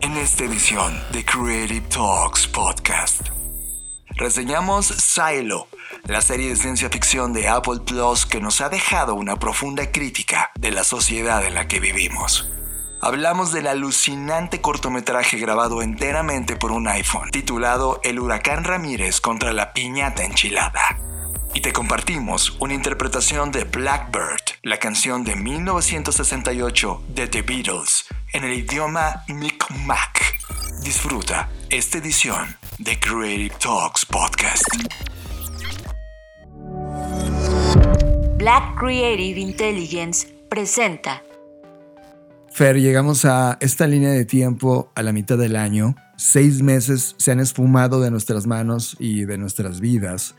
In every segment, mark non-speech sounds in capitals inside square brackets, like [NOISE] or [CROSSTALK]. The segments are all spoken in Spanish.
En esta edición de Creative Talks Podcast, reseñamos Silo, la serie de ciencia ficción de Apple Plus que nos ha dejado una profunda crítica de la sociedad en la que vivimos. Hablamos del alucinante cortometraje grabado enteramente por un iPhone, titulado El huracán Ramírez contra la piñata enchilada. Y te compartimos una interpretación de Blackbird, la canción de 1968 de The Beatles, en el idioma Mi'kmaq. Disfruta esta edición de Creative Talks Podcast. Black Creative Intelligence presenta. Fer, llegamos a esta línea de tiempo a la mitad del año. Seis meses se han esfumado de nuestras manos y de nuestras vidas.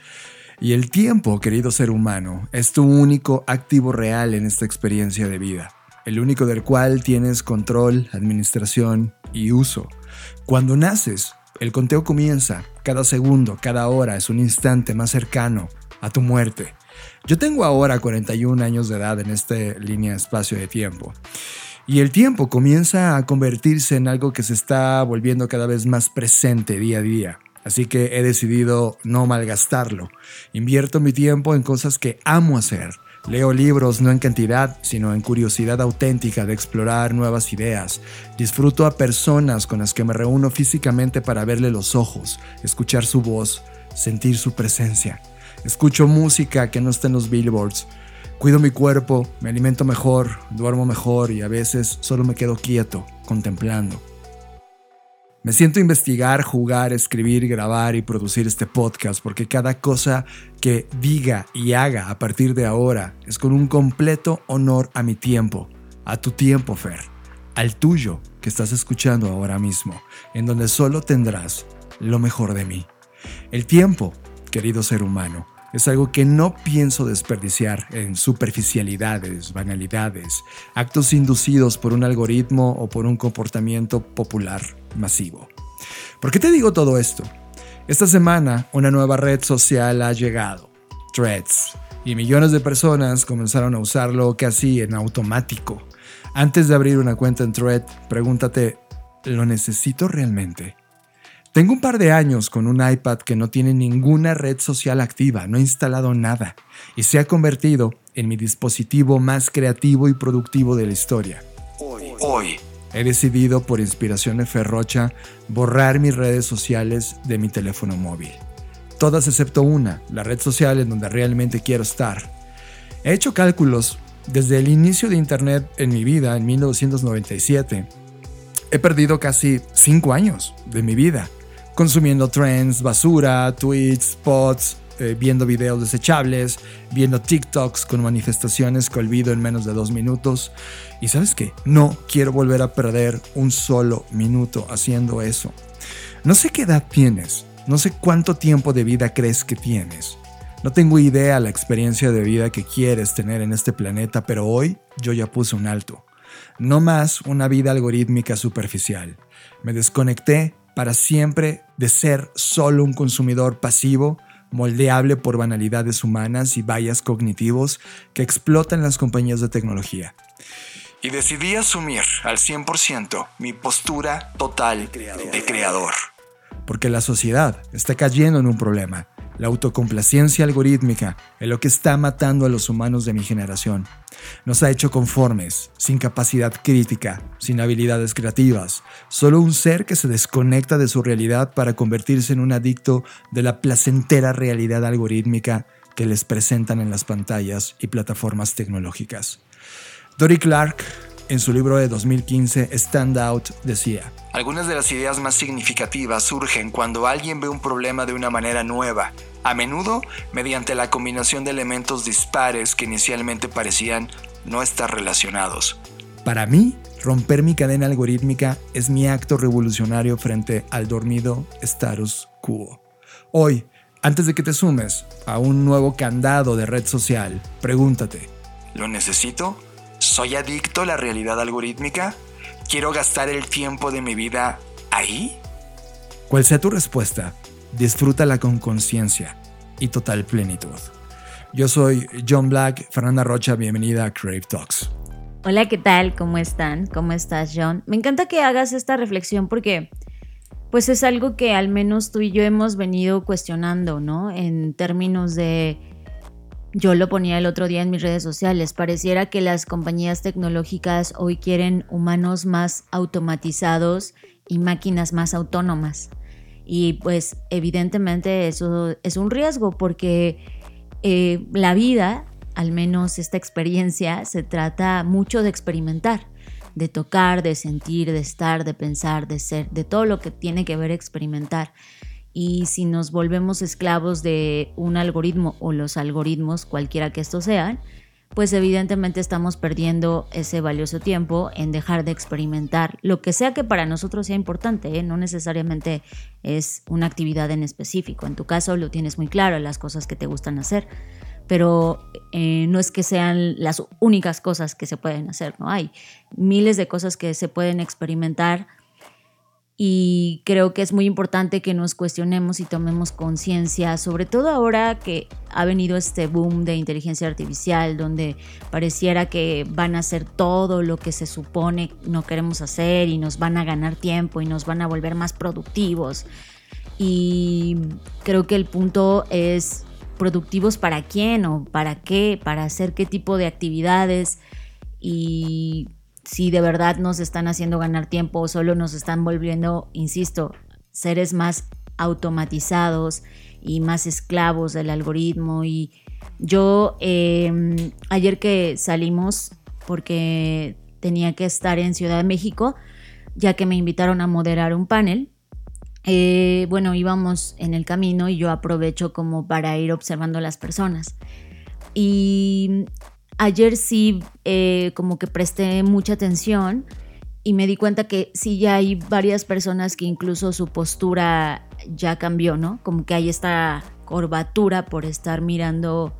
Y el tiempo, querido ser humano, es tu único activo real en esta experiencia de vida, el único del cual tienes control, administración y uso. Cuando naces, el conteo comienza, cada segundo, cada hora es un instante más cercano a tu muerte. Yo tengo ahora 41 años de edad en esta línea espacio de tiempo. Y el tiempo comienza a convertirse en algo que se está volviendo cada vez más presente día a día. Así que he decidido no malgastarlo. Invierto mi tiempo en cosas que amo hacer. Leo libros no en cantidad, sino en curiosidad auténtica de explorar nuevas ideas. Disfruto a personas con las que me reúno físicamente para verle los ojos, escuchar su voz, sentir su presencia. Escucho música que no está en los billboards. Cuido mi cuerpo, me alimento mejor, duermo mejor y a veces solo me quedo quieto, contemplando. Me siento a investigar, jugar, escribir, grabar y producir este podcast porque cada cosa que diga y haga a partir de ahora es con un completo honor a mi tiempo, a tu tiempo, Fer, al tuyo que estás escuchando ahora mismo, en donde solo tendrás lo mejor de mí. El tiempo, querido ser humano, es algo que no pienso desperdiciar en superficialidades, banalidades, actos inducidos por un algoritmo o por un comportamiento popular masivo. ¿Por qué te digo todo esto? Esta semana una nueva red social ha llegado, Threads, y millones de personas comenzaron a usarlo casi en automático. Antes de abrir una cuenta en Thread, pregúntate, ¿lo necesito realmente? Tengo un par de años con un iPad que no tiene ninguna red social activa, no he instalado nada, y se ha convertido en mi dispositivo más creativo y productivo de la historia. Hoy, he decidido, por inspiración de Ferrocha, borrar mis redes sociales de mi teléfono móvil. Todas excepto una, la red social en donde realmente quiero estar. He hecho cálculos desde el inicio de Internet en mi vida, en 1997. He perdido casi 5 años de mi vida, consumiendo trends, basura, tweets, spots, eh, viendo videos desechables, viendo TikToks con manifestaciones que olvido en menos de dos minutos. Y sabes qué, no quiero volver a perder un solo minuto haciendo eso. No sé qué edad tienes, no sé cuánto tiempo de vida crees que tienes. No tengo idea la experiencia de vida que quieres tener en este planeta, pero hoy yo ya puse un alto. No más una vida algorítmica superficial. Me desconecté para siempre de ser solo un consumidor pasivo moldeable por banalidades humanas y vallas cognitivos que explotan las compañías de tecnología. Y decidí asumir al 100% mi postura total de creador. Porque la sociedad está cayendo en un problema la autocomplacencia algorítmica es lo que está matando a los humanos de mi generación. Nos ha hecho conformes, sin capacidad crítica, sin habilidades creativas, solo un ser que se desconecta de su realidad para convertirse en un adicto de la placentera realidad algorítmica que les presentan en las pantallas y plataformas tecnológicas. Dory Clark en su libro de 2015, Stand Out, decía, Algunas de las ideas más significativas surgen cuando alguien ve un problema de una manera nueva, a menudo mediante la combinación de elementos dispares que inicialmente parecían no estar relacionados. Para mí, romper mi cadena algorítmica es mi acto revolucionario frente al dormido status quo. Hoy, antes de que te sumes a un nuevo candado de red social, pregúntate, ¿lo necesito? ¿Soy adicto a la realidad algorítmica? ¿Quiero gastar el tiempo de mi vida ahí? Cual sea tu respuesta, disfrútala con conciencia y total plenitud. Yo soy John Black, Fernanda Rocha, bienvenida a Crave Talks. Hola, ¿qué tal? ¿Cómo están? ¿Cómo estás, John? Me encanta que hagas esta reflexión porque pues es algo que al menos tú y yo hemos venido cuestionando, ¿no? En términos de yo lo ponía el otro día en mis redes sociales. Pareciera que las compañías tecnológicas hoy quieren humanos más automatizados y máquinas más autónomas. Y pues evidentemente eso es un riesgo porque eh, la vida, al menos esta experiencia, se trata mucho de experimentar, de tocar, de sentir, de estar, de pensar, de ser, de todo lo que tiene que ver experimentar y si nos volvemos esclavos de un algoritmo o los algoritmos, cualquiera que estos sean, pues evidentemente estamos perdiendo ese valioso tiempo en dejar de experimentar lo que sea que para nosotros sea importante, ¿eh? no necesariamente es una actividad en específico. En tu caso lo tienes muy claro, las cosas que te gustan hacer, pero eh, no es que sean las únicas cosas que se pueden hacer, ¿no? Hay miles de cosas que se pueden experimentar y creo que es muy importante que nos cuestionemos y tomemos conciencia, sobre todo ahora que ha venido este boom de inteligencia artificial, donde pareciera que van a hacer todo lo que se supone no queremos hacer y nos van a ganar tiempo y nos van a volver más productivos. Y creo que el punto es productivos para quién o para qué, para hacer qué tipo de actividades y si de verdad nos están haciendo ganar tiempo o solo nos están volviendo, insisto, seres más automatizados y más esclavos del algoritmo. Y yo em, ayer que salimos, porque tenía que estar en Ciudad de México, ya que me invitaron a moderar un panel, eh, bueno, íbamos en el camino y yo aprovecho como para ir observando a las personas. Y Ayer sí eh, como que presté mucha atención y me di cuenta que sí ya hay varias personas que incluso su postura ya cambió, ¿no? Como que hay esta curvatura por estar mirando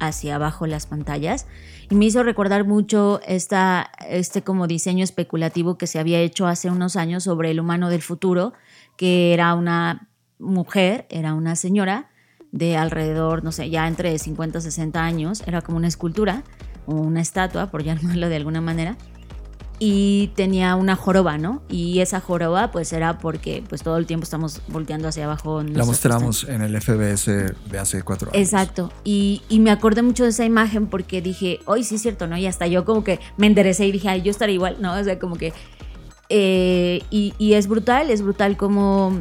hacia abajo las pantallas y me hizo recordar mucho esta, este como diseño especulativo que se había hecho hace unos años sobre el humano del futuro, que era una mujer, era una señora de alrededor, no sé, ya entre 50 y 60 años, era como una escultura o una estatua, por llamarlo de alguna manera, y tenía una joroba, ¿no? Y esa joroba pues era porque pues todo el tiempo estamos volteando hacia abajo. La mostramos en el FBS de hace cuatro años. Exacto. Y, y, me acordé mucho de esa imagen porque dije, hoy sí es cierto, ¿no? Y hasta yo como que me enderecé y dije, ay, yo estaré igual, ¿no? O sea, como que... Eh, y, y, es brutal, es brutal como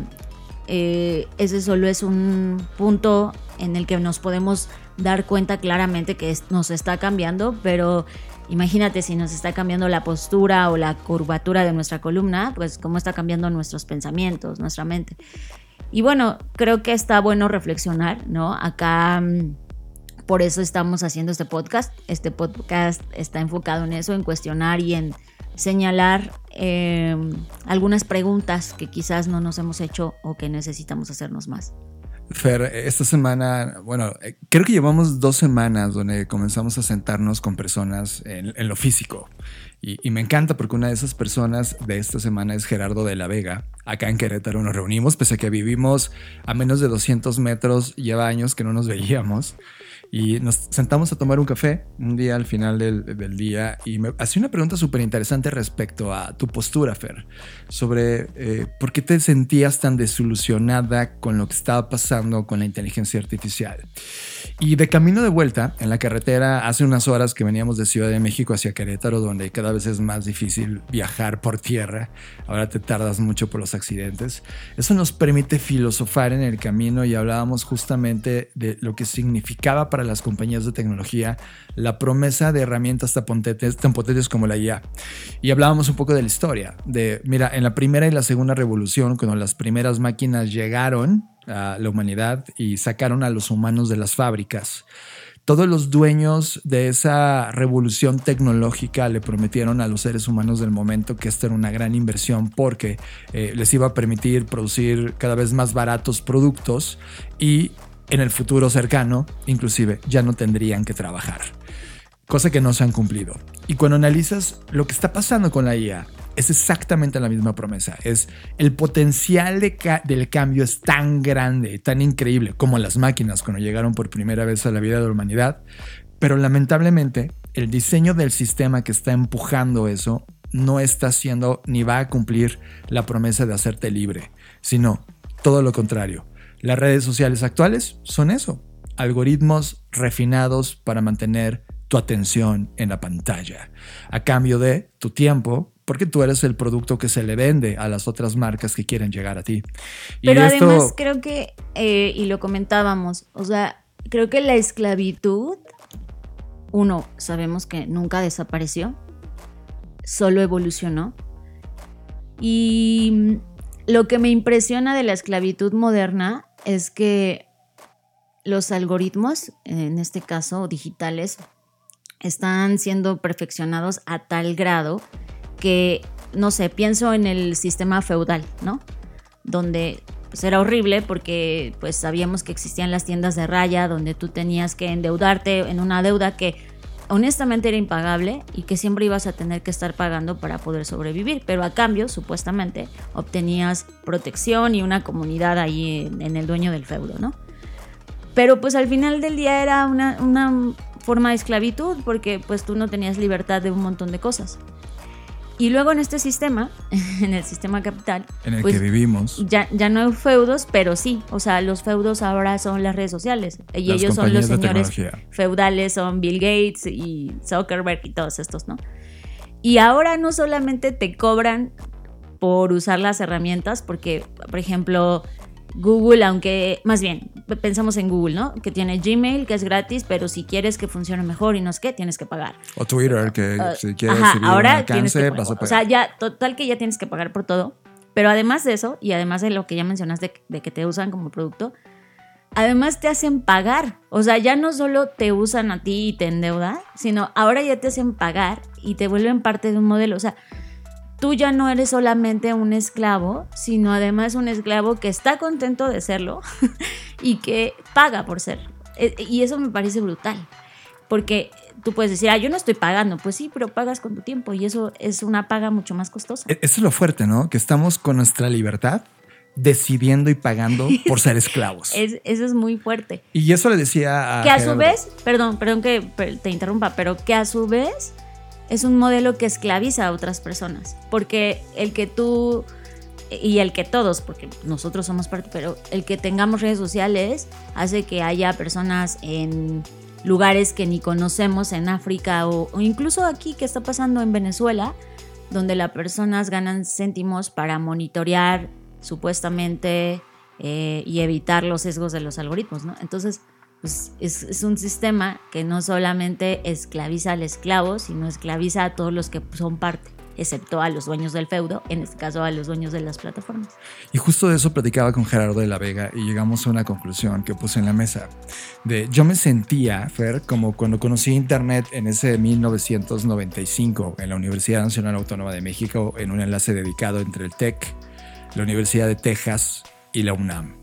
eh, ese solo es un punto en el que nos podemos dar cuenta claramente que nos está cambiando, pero imagínate si nos está cambiando la postura o la curvatura de nuestra columna, pues cómo está cambiando nuestros pensamientos, nuestra mente. Y bueno, creo que está bueno reflexionar, ¿no? Acá mm, por eso estamos haciendo este podcast. Este podcast está enfocado en eso, en cuestionar y en señalar eh, algunas preguntas que quizás no nos hemos hecho o que necesitamos hacernos más. Fer, esta semana, bueno, eh, creo que llevamos dos semanas donde comenzamos a sentarnos con personas en, lo físico. Y, me encanta porque una de esas personas de esta semana es Gerardo de la Vega. Acá en Querétaro nos reunimos, pese a que vivimos a menos de 200 metros, lleva años que no nos veíamos. Y nos sentamos a tomar un café un día al final del, día y me hacía una pregunta súper interesante respecto a tu postura, Fer, sobre eh, por qué te sentías tan desilusionada con lo que estaba pasando con la inteligencia artificial. Y de camino de vuelta, en la carretera, hace unas horas que veníamos de Ciudad de México hacia Querétaro, donde cada vez es más difícil viajar por tierra, ahora te tardas mucho por los accidentes, eso nos permite filosofar en el camino y hablábamos justamente de lo que significaba para las compañías de tecnología la promesa de herramientas tan potentes, tan potentes como la IA. Y hablábamos un poco de la historia, de, mira, en la primera y la segunda revolución, cuando las primeras máquinas llegaron a la humanidad y sacaron a los humanos de las fábricas, todos los dueños de esa revolución tecnológica le prometieron a los seres humanos del momento que esta era una gran inversión porque eh, les iba a permitir producir cada vez más baratos productos y en el futuro cercano, inclusive, ya no tendrían que trabajar. Cosa que no se han cumplido. Y cuando analizas lo que está pasando con la IA, es exactamente la misma promesa. Es el potencial del cambio es tan grande, tan increíble como las máquinas cuando llegaron por primera vez a la vida de la humanidad, pero lamentablemente el diseño del sistema que está empujando eso no está haciendo ni va a cumplir la promesa de hacerte libre, sino todo lo contrario. Las redes sociales actuales son eso, algoritmos refinados para mantener tu atención en la pantalla, a cambio de tu tiempo, porque tú eres el producto que se le vende a las otras marcas que quieren llegar a ti. Pero además creo que, eh, y lo comentábamos, o sea, creo que la esclavitud, uno, sabemos que nunca desapareció, solo evolucionó. Y lo que me impresiona de la esclavitud moderna es que los algoritmos, en este caso digitales, están siendo perfeccionados a tal grado que, no sé, pienso en el sistema feudal, ¿no? Donde pues, era horrible porque pues sabíamos que existían las tiendas de raya donde tú tenías que endeudarte en una deuda que honestamente era impagable y que siempre ibas a tener que estar pagando para poder sobrevivir, pero a cambio, supuestamente, obtenías protección y una comunidad ahí en, el dueño del feudo, ¿no? Pero pues al final del día era una, una forma de esclavitud porque pues tú no tenías libertad de un montón de cosas. Y luego en este sistema, [LAUGHS] en el sistema capital, en el pues, que vivimos, ya, ya no hay feudos, pero sí, o sea, los feudos ahora son las redes sociales. Y ellos son los señores feudales, son Bill Gates y Zuckerberg y todos estos, ¿no? Y ahora no solamente te cobran por usar las herramientas, porque, por ejemplo, Google, aunque más bien pensamos en Google, ¿no? Que tiene Gmail, que es gratis, pero si quieres que funcione mejor y no es que tienes que pagar. O Twitter, que uh, si quieres ajá, ahora tienes que vas a pagar. O sea, ya total que ya tienes que pagar por todo. Pero además de eso, y además de lo que ya mencionaste de, que te usan como producto, además te hacen pagar. O sea, ya no solo te usan a ti y te endeudan, sino ahora ya te hacen pagar y te vuelven parte de un modelo. O sea, tú ya no eres solamente un esclavo, sino además un esclavo que está contento de serlo [LAUGHS] y que paga por ser. E, y eso me parece brutal, porque tú puedes decir, ah, yo no estoy pagando, pues sí, pero pagas con tu tiempo y eso es una paga mucho más costosa. E, eso es lo fuerte, ¿no? Que estamos con nuestra libertad decidiendo y pagando por ser [LAUGHS] esclavos. eso es muy fuerte. Y eso le decía a... Que a su vez, perdón, perdón que te interrumpa, pero que a su vez es un modelo que esclaviza a otras personas, porque el que tú y el que todos, porque nosotros somos parte, pero el que tengamos redes sociales hace que haya personas en lugares que ni conocemos en África o, incluso aquí que está pasando en Venezuela, donde las personas ganan céntimos para monitorear supuestamente eh, y evitar los sesgos de los algoritmos, ¿no? Entonces, pues es, un sistema que no solamente esclaviza al esclavo, sino esclaviza a todos los que son parte excepto a los dueños del feudo, en este caso a los dueños de las plataformas. Y justo de eso platicaba con Gerardo de la Vega y llegamos a una conclusión que puse en la mesa. De, yo me sentía, Fer, como cuando conocí Internet en ese 1995 en la Universidad Nacional Autónoma de México, en un enlace dedicado entre el TEC, la Universidad de Texas y la UNAM.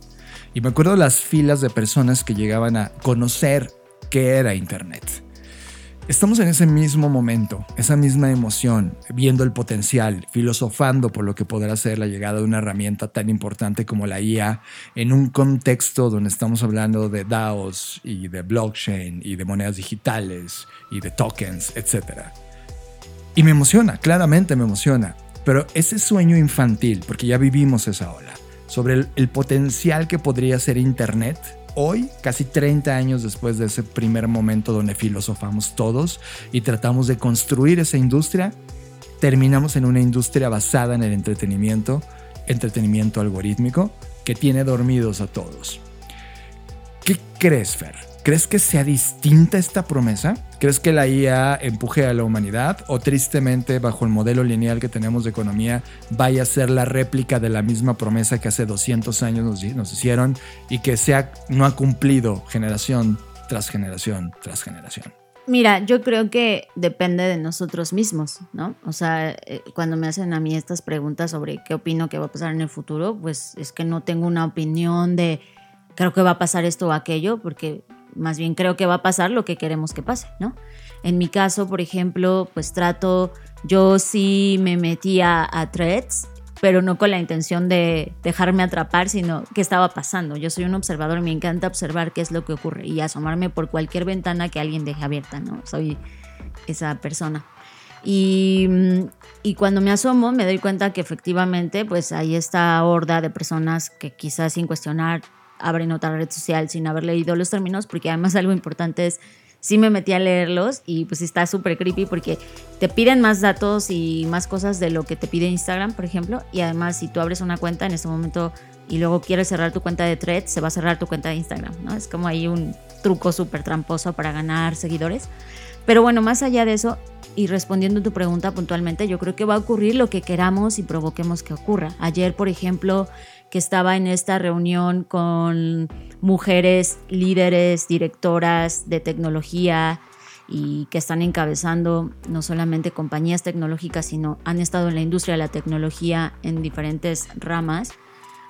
Y me acuerdo las filas de personas que llegaban a conocer qué era Internet. Estamos en ese mismo momento, esa misma emoción, viendo el potencial, filosofando por lo que podrá ser la llegada de una herramienta tan importante como la IA en un contexto donde estamos hablando de DAOs y de blockchain y de monedas digitales y de tokens, etc. Y me emociona, claramente me emociona, pero ese sueño infantil, porque ya vivimos esa ola, sobre el, potencial que podría ser Internet hoy, casi 30 años después de ese primer momento donde filosofamos todos y tratamos de construir esa industria, terminamos en una industria basada en el entretenimiento, entretenimiento algorítmico, que tiene dormidos a todos. ¿Qué crees, Fer? ¿Crees que sea distinta esta promesa? ¿Crees que la IA empuje a la humanidad o tristemente bajo el modelo lineal que tenemos de economía vaya a ser la réplica de la misma promesa que hace 200 años nos, hicieron y que sea, no ha cumplido generación tras generación tras generación? Mira, yo creo que depende de nosotros mismos, ¿no? O sea, eh, cuando me hacen a mí estas preguntas sobre qué opino que va a pasar en el futuro, pues es que no tengo una opinión de creo que va a pasar esto o aquello, porque más bien creo que va a pasar lo que queremos que pase, ¿no? En mi caso, por ejemplo, pues trato, yo sí me metía a threads, pero no con la intención de dejarme atrapar, sino qué estaba pasando. Yo soy un observador me encanta observar qué es lo que ocurre y asomarme por cualquier ventana que alguien deje abierta, ¿no? Soy esa persona. Y, mm, y, cuando me asomo me doy cuenta que efectivamente pues hay esta horda de personas que quizás sin cuestionar abren otra red social sin haber leído los términos, porque además algo importante es sí me metí a leerlos y pues está súper creepy porque te piden más datos y más cosas de lo que te pide Instagram, por ejemplo. Y además, si tú abres una cuenta en este momento y luego quieres cerrar tu cuenta de Threads, se va a cerrar tu cuenta de Instagram, ¿no? Es como ahí un truco súper tramposo para ganar seguidores. Pero bueno, más allá de eso, y respondiendo a tu pregunta puntualmente, yo creo que va a ocurrir lo que queramos y provoquemos que ocurra. Ayer, por ejemplo, que estaba en esta reunión con mujeres líderes, directoras de tecnología y que están encabezando no solamente compañías tecnológicas, sino han estado en la industria de la tecnología en diferentes ramas.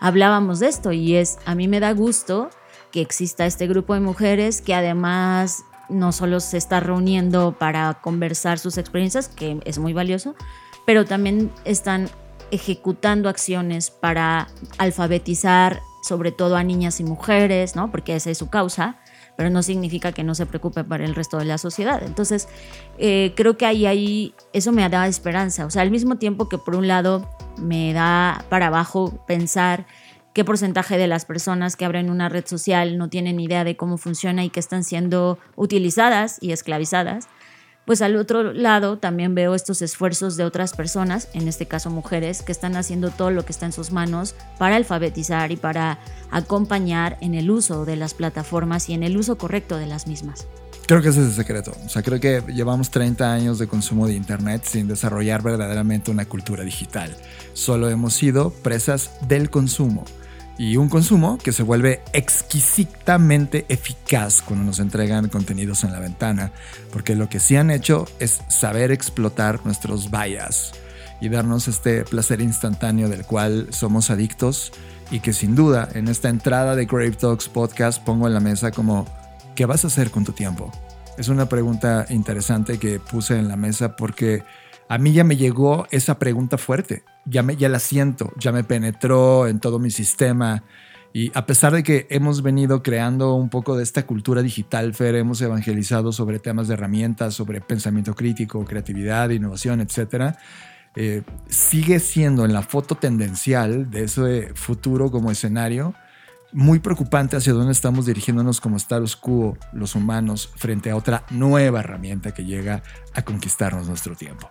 Hablábamos de esto y es, a mí me da gusto que exista este grupo de mujeres que además no solo se está reuniendo para conversar sus experiencias, que es muy valioso, pero también están ejecutando acciones para alfabetizar sobre todo a niñas y mujeres, ¿no? Porque esa es su causa, pero no significa que no se preocupe para el resto de la sociedad. Entonces, eh, creo que ahí, ahí eso me da esperanza. O sea, al mismo tiempo que por un lado me da para abajo pensar qué porcentaje de las personas que abren una red social no tienen idea de cómo funciona y que están siendo utilizadas y esclavizadas pues al otro lado también veo estos esfuerzos de otras personas, en este caso mujeres, que están haciendo todo lo que está en sus manos para alfabetizar y para acompañar en el uso de las plataformas y en el uso correcto de las mismas. Creo que ese es el secreto. O sea, creo que llevamos 30 años de consumo de Internet sin desarrollar verdaderamente una cultura digital. Solo hemos sido presas del consumo y un consumo que se vuelve exquisitamente eficaz cuando nos entregan contenidos en la ventana, porque lo que sí han hecho es saber explotar nuestros bias y darnos este placer instantáneo del cual somos adictos y que sin duda en esta entrada de Grave Talks podcast pongo en la mesa como ¿qué vas a hacer con tu tiempo? Es una pregunta interesante que puse en la mesa porque a mí ya me llegó esa pregunta fuerte, ya, me, ya la siento, ya me penetró en todo mi sistema. Y a pesar de que hemos venido creando un poco de esta cultura digital, Fer, hemos evangelizado sobre temas de herramientas, sobre pensamiento crítico, creatividad, innovación, etc. Eh, sigue siendo en la foto tendencial de ese futuro como escenario muy preocupante hacia dónde estamos dirigiéndonos como status quo los humanos frente a otra nueva herramienta que llega a conquistarnos nuestro tiempo.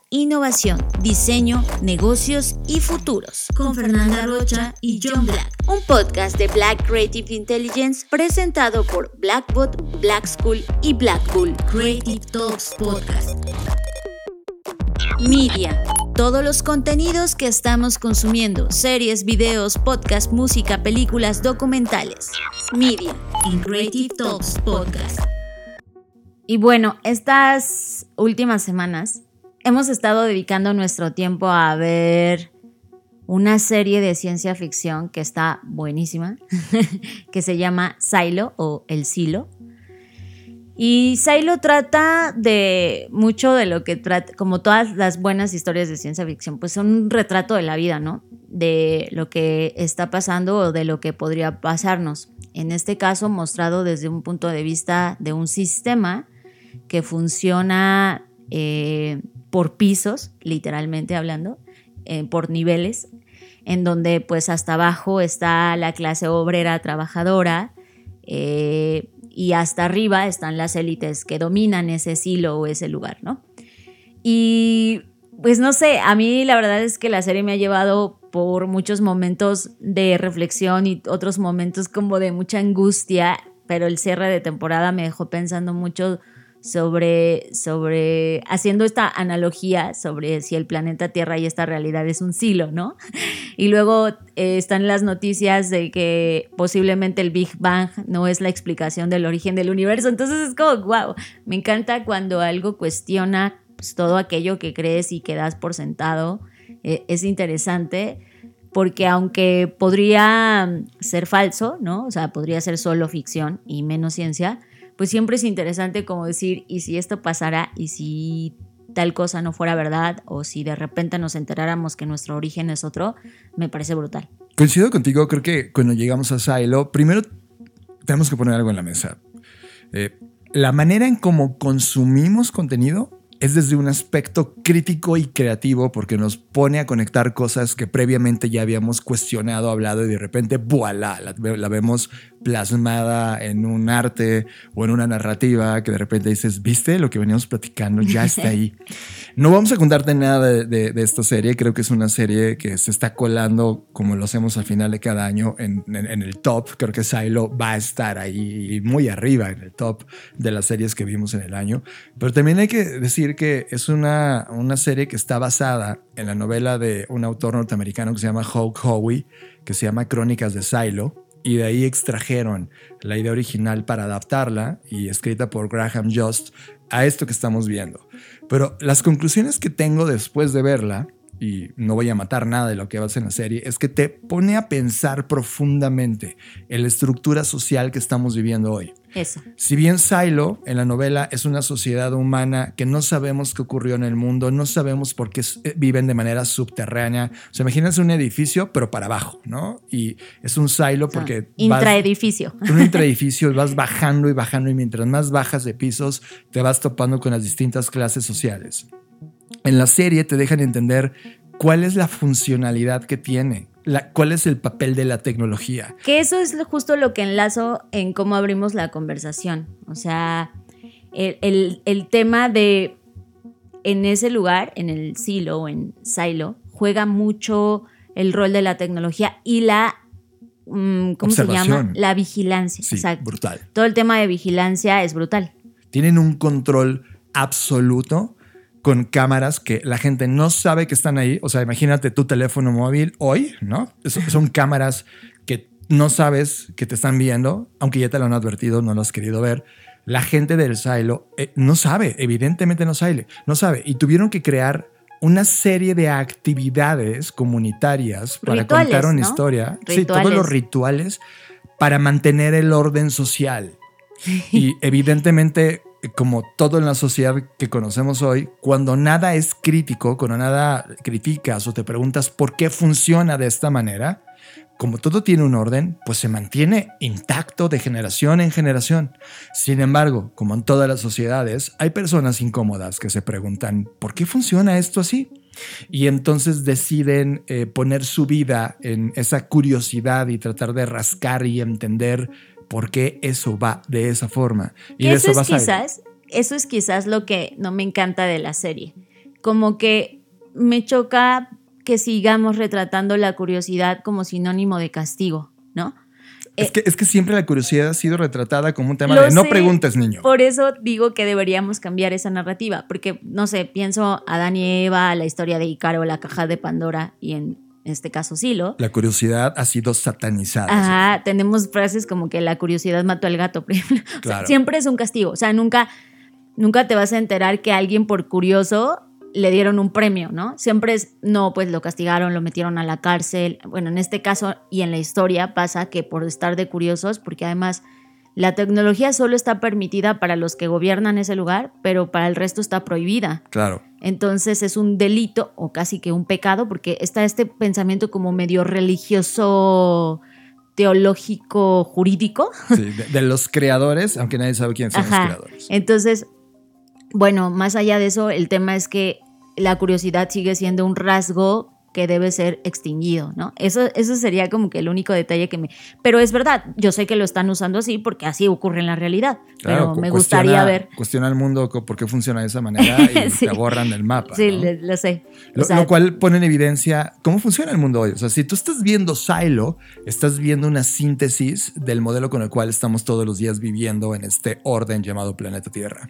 innovación, diseño, negocios y futuros. Con Fernanda Rocha y John Black. Un podcast de Black Creative Intelligence presentado por Blackbot, Black School y Blackpool. Creative Talks Podcast. Media. Todos los contenidos que estamos consumiendo, series, videos, podcasts, música, películas, documentales. Media in Creative Talks Podcast. Y bueno, estas últimas semanas hemos estado dedicando nuestro tiempo a ver una serie de ciencia ficción que está buenísima, [LAUGHS] que se llama Silo o El Silo. Y Silo trata de mucho de lo que trata, como todas las buenas historias de ciencia ficción, pues son un retrato de la vida, ¿no? De lo que está pasando o de lo que podría pasarnos. En este caso, mostrado desde un punto de vista de un sistema que funciona eh, por pisos, literalmente hablando, eh, por niveles, en donde pues hasta abajo está la clase obrera trabajadora, eh, y hasta arriba están las élites que dominan ese silo o ese lugar, ¿no? Y pues no sé, a mí la verdad es que la serie me ha llevado por muchos momentos de reflexión y otros momentos como de mucha angustia, pero el cierre de temporada me dejó pensando mucho sobre, sobre, haciendo esta analogía sobre si el planeta Tierra y esta realidad es un silo, ¿no? [LAUGHS] Y luego eh, están las noticias de que posiblemente el Big Bang no es la explicación del origen del universo. Entonces es como, wow, me encanta cuando algo cuestiona pues, todo aquello que crees y que das por sentado. Eh, es interesante porque aunque podría ser falso, ¿no? O sea, podría ser solo ficción y menos ciencia, pues siempre es interesante como decir, ¿y si esto pasara? ¿Y si tal cosa no fuera verdad? ¿O si de repente nos enteráramos que nuestro origen es otro? Me parece brutal. Coincido contigo, creo que cuando llegamos a Silo, primero tenemos que poner algo en la mesa. Eh, la manera en cómo consumimos contenido es desde un aspecto crítico y creativo porque nos pone a conectar cosas que previamente ya habíamos cuestionado, hablado y de repente, voilà, la, vemos plasmada en un arte o en una narrativa que de repente dices, viste lo que veníamos platicando, ya está ahí. [LAUGHS] No vamos a contarte nada de, esta serie, creo que es una serie que se está colando como lo hacemos al final de cada año en, en el top, creo que Silo va a estar ahí muy arriba en el top de las series que vimos en el año, pero también hay que decir que es una, una serie que está basada en la novela de un autor norteamericano que se llama Hawk Howey, que se llama Crónicas de Silo, y de ahí extrajeron la idea original para adaptarla y escrita por Graham Just a esto que estamos viendo. Pero las conclusiones que tengo después de verla y no voy a matar nada de lo que vas en la serie, es que te pone a pensar profundamente en la estructura social que estamos viviendo hoy. Eso. Si bien Silo en la novela es una sociedad humana que no sabemos qué ocurrió en el mundo, no sabemos por qué eh, viven de manera subterránea. O sea, imagínense un edificio, pero para abajo, ¿no? Y es un silo porque. intraedificio. un intraedificio, vas bajando y bajando, y mientras más bajas de pisos, te vas topando con las distintas clases sociales en la serie te dejan entender cuál es la funcionalidad que tiene, cuál es el papel de la tecnología. Que eso es justo lo que enlazo en cómo abrimos la conversación. O sea, el, tema de en ese lugar, en el silo o en silo, juega mucho el rol de la tecnología y la mm, ¿cómo se llama? La vigilancia. Sí, brutal. Todo el tema de vigilancia es brutal. Tienen un control absoluto con cámaras que la gente no sabe que están ahí. O sea, imagínate tu teléfono móvil hoy, ¿no? Son cámaras que no sabes que te están viendo, aunque ya te lo han advertido, no lo has querido ver. La gente del silo eh, no sabe, evidentemente no sabe, no sabe. Y tuvieron que crear una serie de actividades comunitarias para contar una historia. Sí, todos los rituales para mantener el orden social. Y evidentemente como todo en la sociedad que conocemos hoy, cuando nada es crítico, cuando nada criticas o te preguntas por qué funciona de esta manera, como todo tiene un orden, pues se mantiene intacto de generación en generación. Sin embargo, como en todas las sociedades, hay personas incómodas que se preguntan, ¿por qué funciona esto así? Y entonces deciden eh, poner su vida en esa curiosidad y tratar de rascar y entender por qué eso va de esa forma. Y eso, es quizás, eso es quizás lo que no me encanta de la serie. Como que me choca que sigamos retratando la curiosidad como sinónimo de castigo, ¿no? Es, eh, que, es que siempre la curiosidad ha sido retratada como un tema de no preguntes, niño. Por eso digo que deberíamos cambiar esa narrativa, porque, no sé, pienso a Dani y Eva, la historia de Icaro, la caja de Pandora, y en en este caso Silo. La curiosidad ha sido satanizada. Ajá, tenemos frases como que la curiosidad mató al gato. [LAUGHS] siempre es un castigo. O sea, nunca, nunca te vas a enterar que alguien por curioso le dieron un premio, ¿no? Siempre es, no, pues lo castigaron, lo metieron a la cárcel. Bueno, en este caso y en la historia pasa que por estar de curiosos, porque además la tecnología solo está permitida para los que gobiernan ese lugar, pero para el resto está prohibida. Claro. Entonces es un delito o casi que un pecado porque está este pensamiento como medio religioso, teológico, jurídico. Sí, de, los creadores, aunque nadie sabe quiénes son los creadores. Entonces, bueno, más allá de eso, el tema es que la curiosidad sigue siendo un rasgo que debe ser extinguido, ¿no? Eso, eso sería como que el único detalle que me... Pero es verdad, yo sé que lo están usando así porque así ocurre en la realidad, pero me gustaría ver... Cuestiona el mundo por qué funciona de esa manera [LAUGHS] y sí. te borran del mapa. Sí, lo, sé. Lo, cual pone en evidencia cómo funciona el mundo hoy. O sea, si tú estás viendo Silo, estás viendo una síntesis del modelo con el cual estamos todos los días viviendo en este orden llamado planeta Tierra.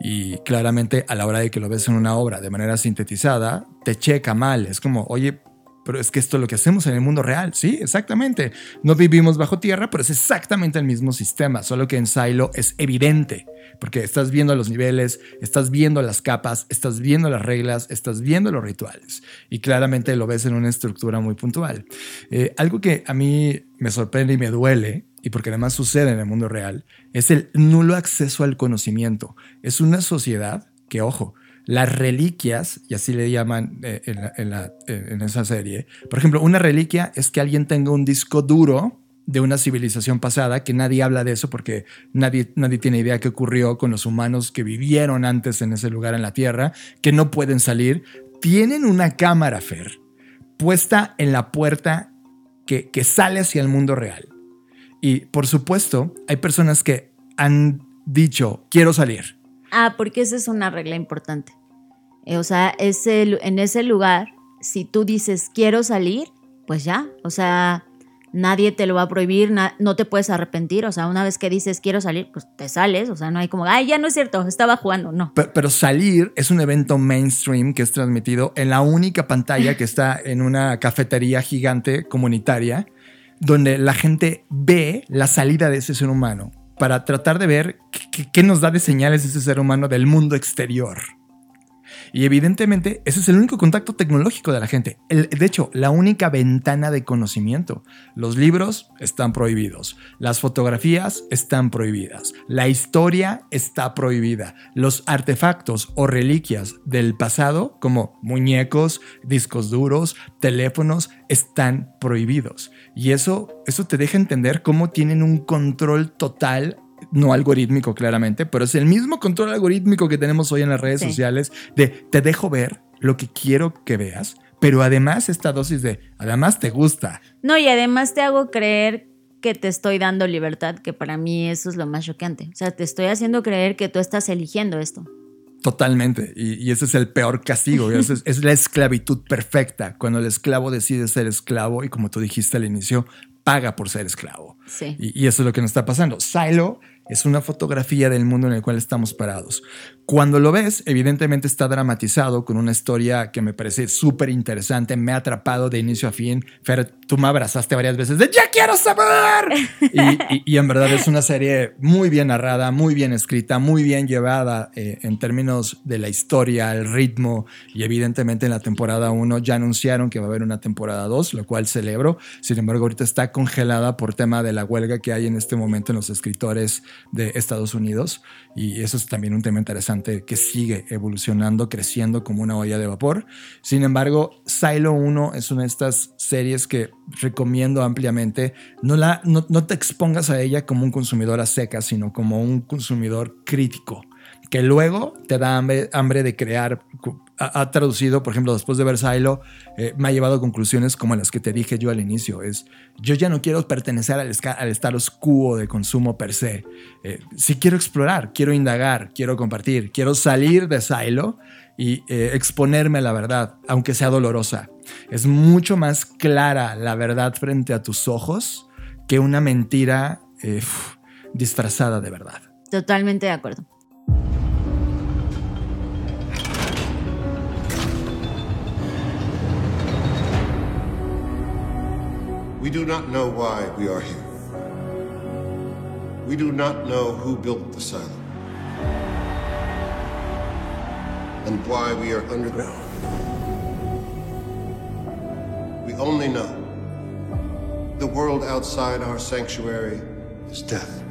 Y claramente a la hora de que lo ves en una obra de manera sintetizada, te checa mal. Es como, oye, pero es que esto es lo que hacemos en el mundo real. Sí, exactamente. No vivimos bajo tierra, pero es exactamente el mismo sistema, solo que en Silo es evidente, porque estás viendo los niveles, estás viendo las capas, estás viendo las reglas, estás viendo los rituales y claramente lo ves en una estructura muy puntual. Eh, algo que a mí me sorprende y me duele y porque además sucede en el mundo real, es el nulo acceso al conocimiento. Es una sociedad que, ojo, las reliquias, y así le llaman eh, en, esa serie, por ejemplo, una reliquia es que alguien tenga un disco duro de una civilización pasada, que nadie habla de eso porque nadie, nadie tiene idea qué ocurrió con los humanos que vivieron antes en ese lugar en la Tierra, que no pueden salir. Tienen una cámara, Fer, puesta en la puerta que, que sale hacia el mundo real. Y por supuesto, hay personas que han dicho, quiero salir. Ah, porque esa es una regla importante. Eh, o sea, ese, en ese lugar, si tú dices, quiero salir, pues ya. O sea, nadie te lo va a prohibir, no te puedes arrepentir. O sea, una vez que dices, quiero salir, pues te sales. O sea, no hay como, ay, ya no es cierto, estaba jugando. No. Pero, pero salir es un evento mainstream que es transmitido en la única pantalla que está en una cafetería gigante comunitaria donde la gente ve la salida de ese ser humano para tratar de ver qué, nos da de señales ese ser humano del mundo exterior. Y evidentemente ese es el único contacto tecnológico de la gente. de hecho, la única ventana de conocimiento. Los libros están prohibidos. Las fotografías están prohibidas. La historia está prohibida. Los artefactos o reliquias del pasado, como muñecos, discos duros, teléfonos, están prohibidos. Y eso, eso te deja entender cómo tienen un control total no algorítmico claramente, pero es el mismo control algorítmico que tenemos hoy en las redes sociales de te dejo ver lo que quiero que veas, pero además esta dosis de además te gusta. No, y además te hago creer que te estoy dando libertad, que para mí eso es lo más choqueante. O sea, te estoy haciendo creer que tú estás eligiendo esto. Totalmente. Y, ese es el peor castigo. [LAUGHS] es, es, la esclavitud perfecta. Cuando el esclavo decide ser esclavo y como tú dijiste al inicio, paga por ser esclavo. Sí. Y, y, eso es lo que nos está pasando. Silo es una fotografía del mundo en el cual estamos parados. Cuando lo ves, evidentemente está dramatizado con una historia que me parece súper interesante, me ha atrapado de inicio a fin. Fer, tú me abrazaste varias veces de ¡Ya quiero saber! y, en verdad es una serie muy bien narrada, muy bien escrita, muy bien llevada eh, en términos de la historia, el ritmo y evidentemente en la temporada 1 ya anunciaron que va a haber una temporada 2, lo cual celebro. Sin embargo, ahorita está congelada por tema de la huelga que hay en este momento en los escritores de Estados Unidos y eso es también un tema interesante que sigue evolucionando, creciendo como una olla de vapor. Sin embargo, Silo 1 es una de estas series que recomiendo ampliamente. No, la, no, no te expongas a ella como un consumidor a seca, sino como un consumidor crítico que luego te da hambre, de crear. Ha, traducido, por ejemplo, después de ver Silo, eh, me ha llevado a conclusiones como las que te dije yo al inicio. Es, yo ya no quiero pertenecer al, al status quo de consumo per se. Eh, sí quiero explorar, quiero indagar, quiero compartir, quiero salir de Silo y eh, exponerme a la verdad, aunque sea dolorosa. Es mucho más clara la verdad frente a tus ojos que una mentira disfrazada de verdad. Totalmente de acuerdo. We do not know why we are here. We do not know who built the silo. And why we are underground. We only know the world outside our sanctuary is death.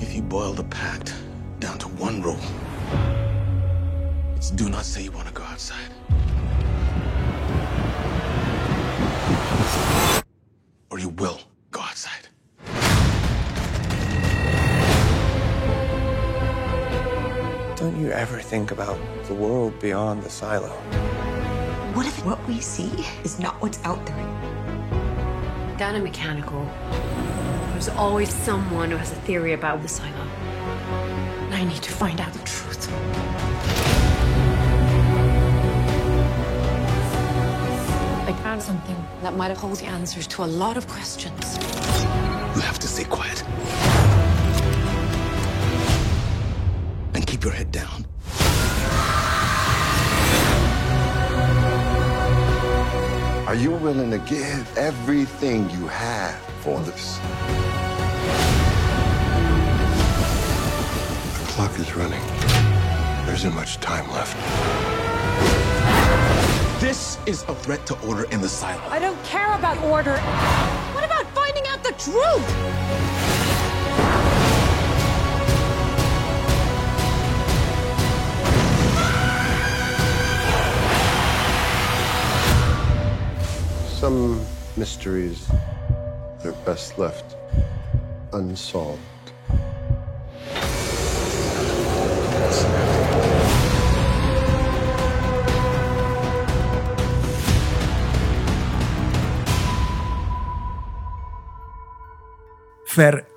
If you boil the pact down to one rule, it's do not say you want to go outside. Or you will go outside. Don't you ever think about the world beyond the silo? What if what we see is not what's out there? Down in Mechanical, there's always someone who has a theory about the silo. And I need to find out the truth. I found something that might hold the answers to a lot of questions. You have to stay quiet. And keep your head down. Are you willing to give everything you have for this? The clock is running. There isn't much time left. This is a threat to order in the silo. I don't care about order. What about finding out the truth? Some mysteries are best left unsolved.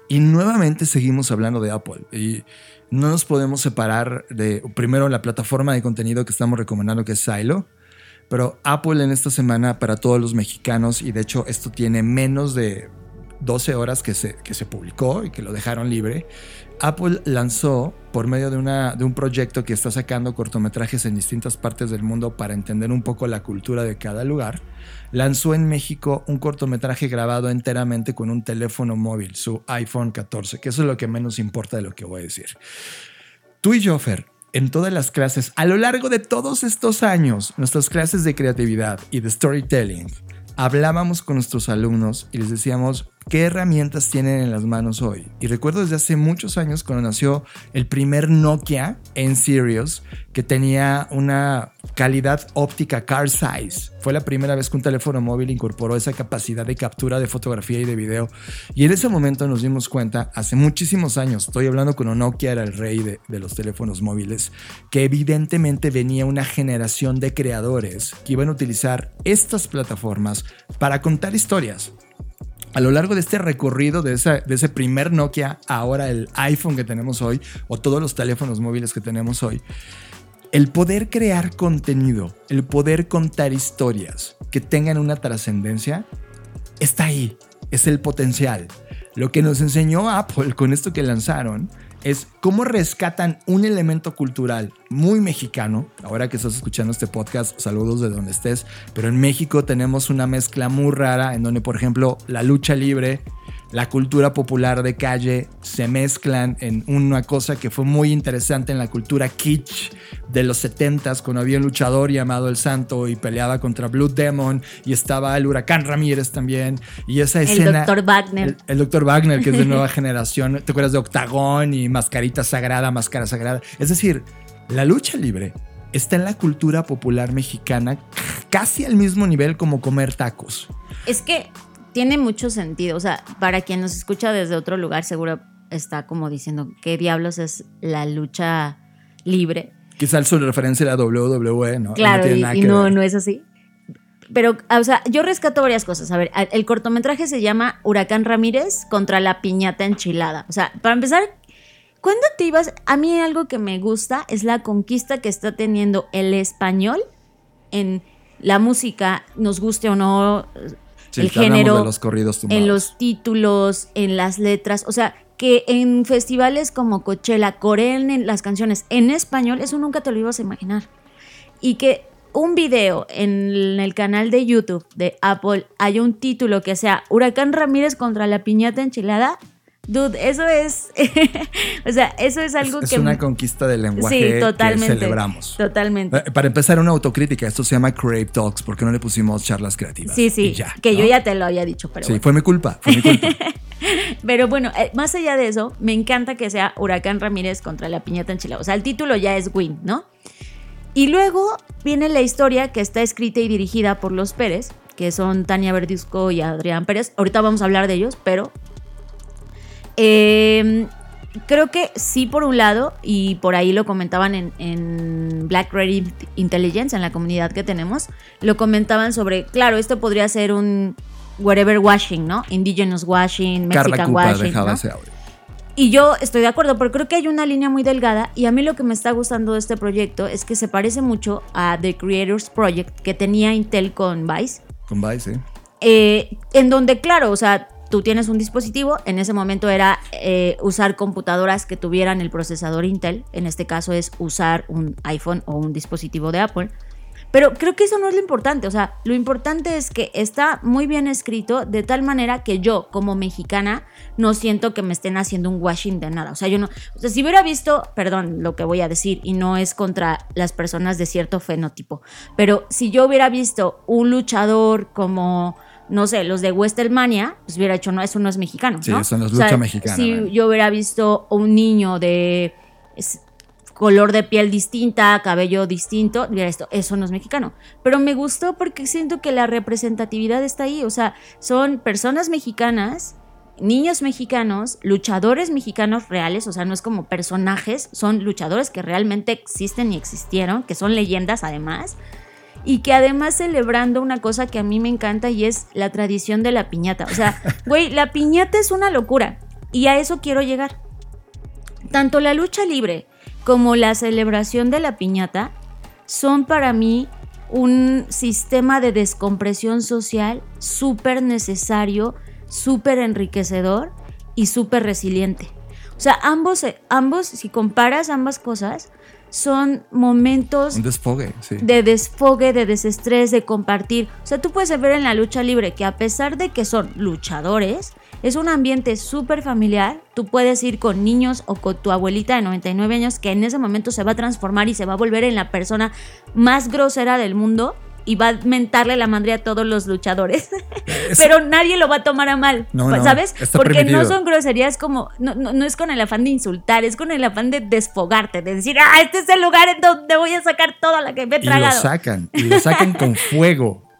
Y nuevamente seguimos hablando de Apple y no nos podemos separar de primero la plataforma de contenido que estamos recomendando que es Silo, pero Apple en esta semana para todos los mexicanos y de hecho esto tiene menos de 12 horas que se, que se publicó y que lo dejaron libre, Apple lanzó por medio de, una, de un proyecto que está sacando cortometrajes en distintas partes del mundo para entender un poco la cultura de cada lugar, lanzó en México un cortometraje grabado enteramente con un teléfono móvil, su iPhone 14, que eso es lo que menos importa de lo que voy a decir. Tú y yo, en todas las clases, a lo largo de todos estos años, nuestras clases de creatividad y de storytelling, hablábamos con nuestros alumnos y les decíamos qué herramientas tienen en las manos hoy. Y recuerdo desde hace muchos años cuando nació el primer Nokia en Sirius que tenía una calidad óptica car size. Fue la primera vez que un teléfono móvil incorporó esa capacidad de captura de fotografía y de video. Y en ese momento nos dimos cuenta, hace muchísimos años, estoy hablando cuando Nokia era el rey de, los teléfonos móviles, que evidentemente venía una generación de creadores que iban a utilizar estas plataformas para contar historias a lo largo de este recorrido de, ese primer Nokia, ahora el iPhone que tenemos hoy, o todos los teléfonos móviles que tenemos hoy, el poder crear contenido, el poder contar historias que tengan una trascendencia, está ahí, es el potencial. Lo que nos enseñó Apple con esto que lanzaron es cómo rescatan un elemento cultural muy mexicano. Ahora que estás escuchando este podcast, saludos de donde estés, pero en México tenemos una mezcla muy rara en donde, por ejemplo, la lucha libre, la cultura popular de calle se mezclan en una cosa que fue muy interesante en la cultura kitsch de los 70s, cuando había un luchador llamado El Santo y peleaba contra Blue Demon y estaba el huracán Ramírez también. Y esa escena. El doctor Wagner. El, el doctor Wagner, que es de nueva [LAUGHS] generación. ¿Te acuerdas de Octagón y Mascarita Sagrada, Máscara Sagrada? Es decir, la lucha libre está en la cultura popular mexicana casi al mismo nivel como comer tacos. Es que tiene mucho sentido. O sea, para quien nos escucha desde otro lugar, seguro está como diciendo, ¿qué diablos es la lucha libre? Quizás su referencia a la WWE, ¿no? Claro, no y, y no, no es así. Pero, o sea, yo rescato varias cosas. A ver, el cortometraje se llama Huracán Ramírez contra la piñata enchilada. O sea, para empezar, ¿cuándo te ibas? A mí algo que me gusta es la conquista que está teniendo el español en la música, nos guste o no, Sí, el género, los corridos en los títulos, en las letras, o sea, que en festivales como Coachella coreen las canciones en español, eso nunca te lo ibas a imaginar. Y que un video en el canal de YouTube de Apple haya un título que sea Huracán Ramírez contra la piñata enchilada, dude, eso es, [LAUGHS] o sea, eso es algo es, es que una conquista del lenguaje Sí, totalmente. que celebramos. Totalmente. Eh, Para empezar, una autocrítica. Esto se llama Crave Talks. ¿Por qué no le pusimos charlas creativas? Sí, sí, ya, que ¿no? yo ya te lo había dicho, pero Sí, bueno. fue mi culpa. Fue mi culpa. [LAUGHS] Pero bueno, eh, más allá de eso, me encanta que sea Huracán Ramírez contra la piñata enchilada. O sea, el título ya es win, ¿no? Y luego viene la historia que está escrita y dirigida por los Pérez, que son Tania Verduzco y Adrián Pérez. Ahorita vamos a hablar de ellos, pero eh, creo que sí por un lado, y por ahí lo comentaban en, en Black Red Intelligence, en la comunidad que tenemos, lo comentaban sobre, claro, esto podría ser un whatever washing, ¿no? Indigenous washing, Carla Mexican Cupa washing, dejaba ¿no? ese audio. Y yo estoy de acuerdo, pero creo que hay una línea muy delgada y a mí lo que me está gustando de este proyecto es que se parece mucho a The Creators Project que tenía Intel con Vice, Con Vice, sí. eh, en donde, claro, o sea, tú tienes un dispositivo, en ese momento era eh, usar computadoras que tuvieran el procesador Intel, en este caso es usar un iPhone o un dispositivo de Apple, Pero creo que eso no es lo importante, o sea, lo importante es que está muy bien escrito de tal manera que yo, como mexicana, no siento que me estén haciendo un washing de nada. O sea, yo no, o sea, si hubiera visto, perdón, lo que voy a decir, y no es contra las personas de cierto fenotipo, pero si yo hubiera visto un luchador como no sé, los de Westelmania, pues hubiera hecho, no, eso no es mexicano. Sí, ¿no? eso no es O sea, lucha mexicana, Si yo hubiera visto un niño de es- color de piel distinta, cabello distinto, hubiera esto, eso no es mexicano. Pero me gustó porque siento que la representatividad está ahí. O sea, son personas mexicanas, niños mexicanos, luchadores mexicanos reales, o sea, no es como personajes, son luchadores que realmente existen y existieron, que son leyendas además y que además celebrando una cosa que a mí me encanta y es la tradición de la piñata. O sea, [LAUGHS] güey, la piñata es una locura y a eso quiero llegar. Tanto la lucha libre como la celebración de la piñata son para mí un sistema de descompresión social súper necesario, súper enriquecedor y súper resiliente. O sea, ambos, ambos, si comparas ambas cosas, son momentos Un desfogue, sí. de desfogue, de desestrés, de compartir. O sea, tú puedes ver en la lucha libre que a pesar de que son luchadores, es un ambiente súper familiar. Tú puedes ir con niños o con tu abuelita de 99 años que en ese momento se va a transformar y se va a volver en la persona más grosera del mundo y va a mentarle la madre a todos los luchadores. [LAUGHS] Pero nadie lo va a tomar a mal, No, no, ¿sabes? Porque no son groserías como, no, no, es con el afán de insultar, es con el afán de desfogarte, de decir, ah, este es el lugar en donde voy a sacar toda la que me he Y lo sacan, y lo sacan con [LAUGHS] fuego.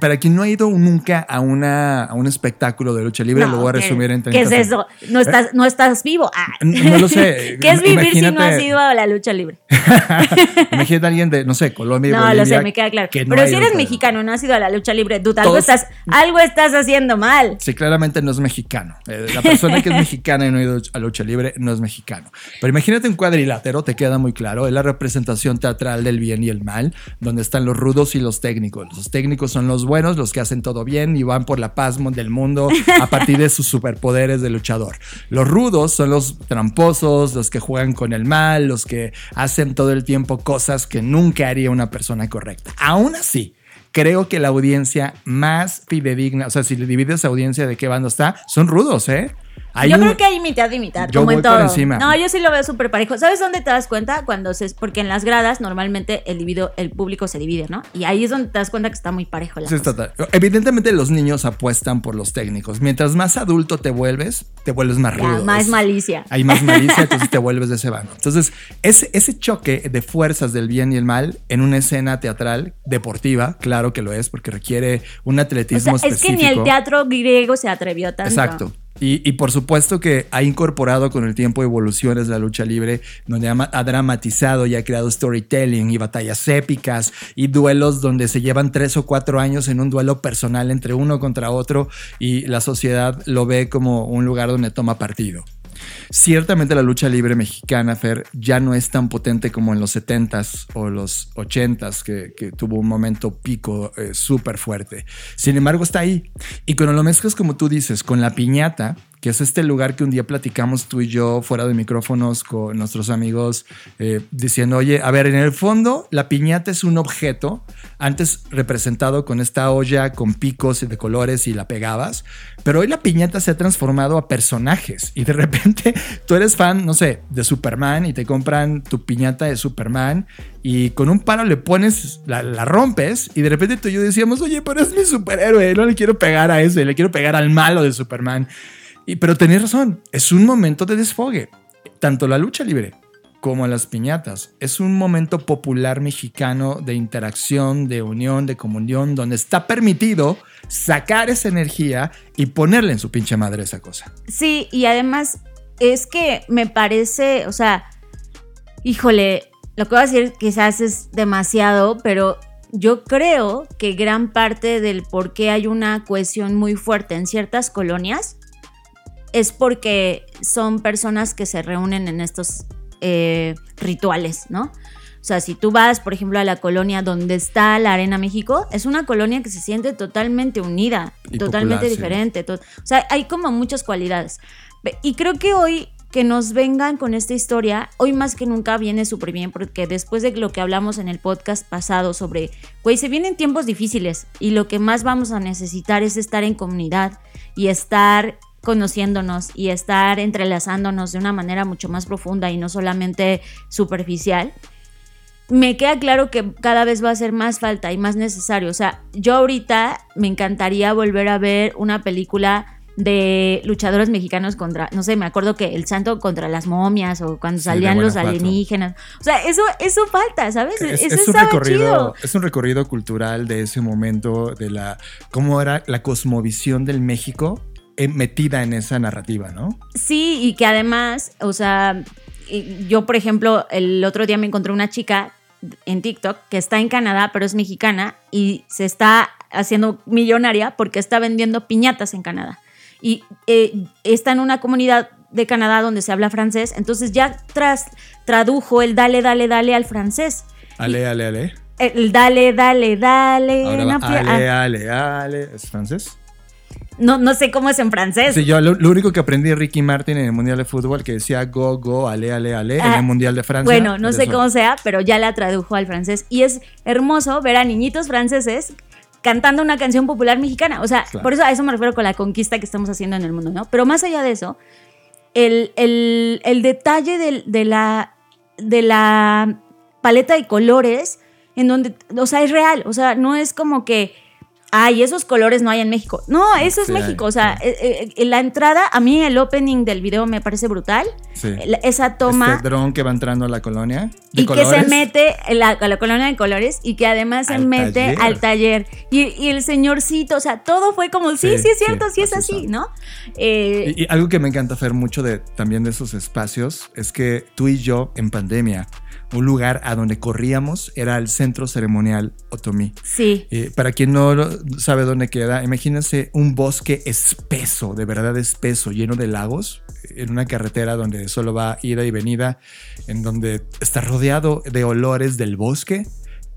Para quien no ha ido nunca a, una, a un espectáculo de lucha libre, No, lo voy a ¿qué- resumir en 30 ¿Qué es eso? No estás, no estás vivo. Ah. N- no lo sé. [LAUGHS] ¿Qué es vivir si no Imagínate- has ido a la lucha libre? [LAUGHS] Imagínate a alguien de, no sé, Colombia y No, Bolivia. lo sé, me queda claro. que no Pero si eres mexicano no has ido a la lucha libre, duda, algo estás, algo estás haciendo mal. Sí, claramente no es mexicano. Eh, La persona que es mexicana y no ha ido a lucha libre no es mexicano. Pero imagínate un cuadrilátero, te queda muy claro. Es la representación teatral del bien y el mal, donde están los rudos y los técnicos. Los técnicos son los buenos, los que hacen todo bien y van por la paz del mundo a partir de sus superpoderes de luchador. Los rudos son los tramposos, los que juegan con el mal, los que hacen todo el tiempo cosas que nunca haría una persona correcta. Aún así, creo que la audiencia más fidedigna, o sea, si le divides audiencia de qué bando está, son rudos, ¿eh? Hay yo un- creo que hay mitad y mitad, Yo como en voy por todo. encima. No, yo sí lo veo súper parejo. ¿Sabes dónde te das cuenta? Cuando se, porque en las gradas normalmente el divido, el público se divide, ¿no? Y ahí es donde te das cuenta que está muy parejo la Sí, cosa. total. Evidentemente los niños apuestan por los técnicos. Mientras más adulto te vuelves, te vuelves más Ya, rudo. más Es- malicia. Hay más malicia, [LAUGHS] entonces te vuelves de ese bando. Entonces, ese, ese choque de fuerzas del bien y el mal en una escena teatral deportiva, claro que lo es, porque requiere un O atletismo sea, es que ni el específico. teatro griego se atrevió tanto. Exacto. Y, por supuesto que ha incorporado con el tiempo evoluciones de la lucha libre, donde ha, ha dramatizado y ha creado storytelling y batallas épicas y duelos donde se llevan tres o cuatro años en un duelo personal entre uno contra otro y la sociedad lo ve como un lugar donde toma partido. Ciertamente la lucha libre mexicana, Fer, ya no es tan potente como en los 70s o los 80s, que, tuvo un momento pico eh, súper fuerte. Sin embargo, está ahí. Y cuando lo mezclas, como tú dices, con la piñata, que es este lugar que un día platicamos tú y yo fuera de micrófonos con nuestros amigos, eh, diciendo, oye, a ver, en el fondo la piñata es un objeto, antes representado con esta olla con picos y de colores y la pegabas, pero hoy la piñata se ha transformado a personajes y de repente [LAUGHS] tú eres fan, no sé, de Superman y te compran tu piñata de Superman y con un palo le pones, la, la rompes y de repente tú y yo decíamos, oye, pero es mi superhéroe, no le quiero pegar a ese, le quiero pegar al malo de Superman. Y, pero tenés razón, es un momento de desfogue. Tanto la lucha libre como las piñatas. Es un momento popular mexicano de interacción, de unión, de comunión, donde está permitido sacar esa energía y ponerle en su pinche madre esa cosa. Sí, y además es que me parece, o sea, híjole, lo que voy a decir quizás es demasiado, pero yo creo que gran parte del por qué hay una cohesión muy fuerte en ciertas colonias es porque son personas que se reúnen en estos eh, rituales, ¿no? O sea, si tú vas, por ejemplo, a la colonia donde está la Arena México, es una colonia que se siente totalmente unida, Y totalmente popular, sí. diferente. to- o sea, hay como muchas cualidades. Y creo que hoy que nos vengan con esta historia, hoy más que nunca viene súper bien, porque después de lo que hablamos en el podcast pasado sobre, güey, se vienen tiempos difíciles y lo que más vamos a necesitar es estar en comunidad y estar conociéndonos y estar entrelazándonos de una manera mucho más profunda y no solamente superficial, me queda claro que cada vez va a ser más falta y más necesario. O sea, yo ahorita me encantaría volver a ver una película de luchadores mexicanos contra, no sé, me acuerdo que el santo contra las momias o cuando salían los alienígenas. O sea, eso, eso falta, ¿sabes? Es, eso un recorrido, es un recorrido cultural de ese momento, de la cómo era la cosmovisión del México metida en esa narrativa, ¿no? Sí, y que además, o sea, yo, por ejemplo, el otro día me encontré una chica en TikTok que está en Canadá, pero es mexicana y se está haciendo millonaria porque está vendiendo piñatas en Canadá y eh, está en una comunidad de Canadá donde se habla francés, entonces ya tras, tradujo el dale, dale, dale al francés. Ale, ale, ale. El dale, dale, dale. Ahora ale, ale, ale. ¿Es francés? No, no sé cómo es en francés. Sí, yo lo, único que aprendí de Ricky Martin en el Mundial de Fútbol que decía go, go, ale, ale, ale en el ah, Mundial de Francia. Bueno, no sé cómo sea, pero ya la tradujo al francés. Y es hermoso ver a niñitos franceses cantando una canción popular mexicana. O sea, por eso a eso me refiero con la conquista que estamos haciendo en el mundo, ¿no? Pero más allá de eso, el, detalle de, la, de la paleta de colores, en donde, o sea, es real. O sea, no es como que ay, esos colores no hay en México. No, eso es México. o sea, eh, eh, la entrada, a mí el opening del video me parece brutal. Sí. Esa toma. Este dron que va entrando a la colonia. y que se mete la, a la colonia de colores y que además se mete al taller. Y, el señorcito, o sea, todo fue como, sí, sí, es cierto, sí, es así, ¿no? Eh, y, algo que me encanta hacer mucho de, también de esos espacios es que tú y yo en pandemia un lugar a donde corríamos era el centro ceremonial Otomí. Sí. Eh, para quien no sabe dónde queda, imagínense un bosque espeso, de verdad espeso, lleno de lagos, en una carretera donde solo va ida y venida, en donde está rodeado de olores del bosque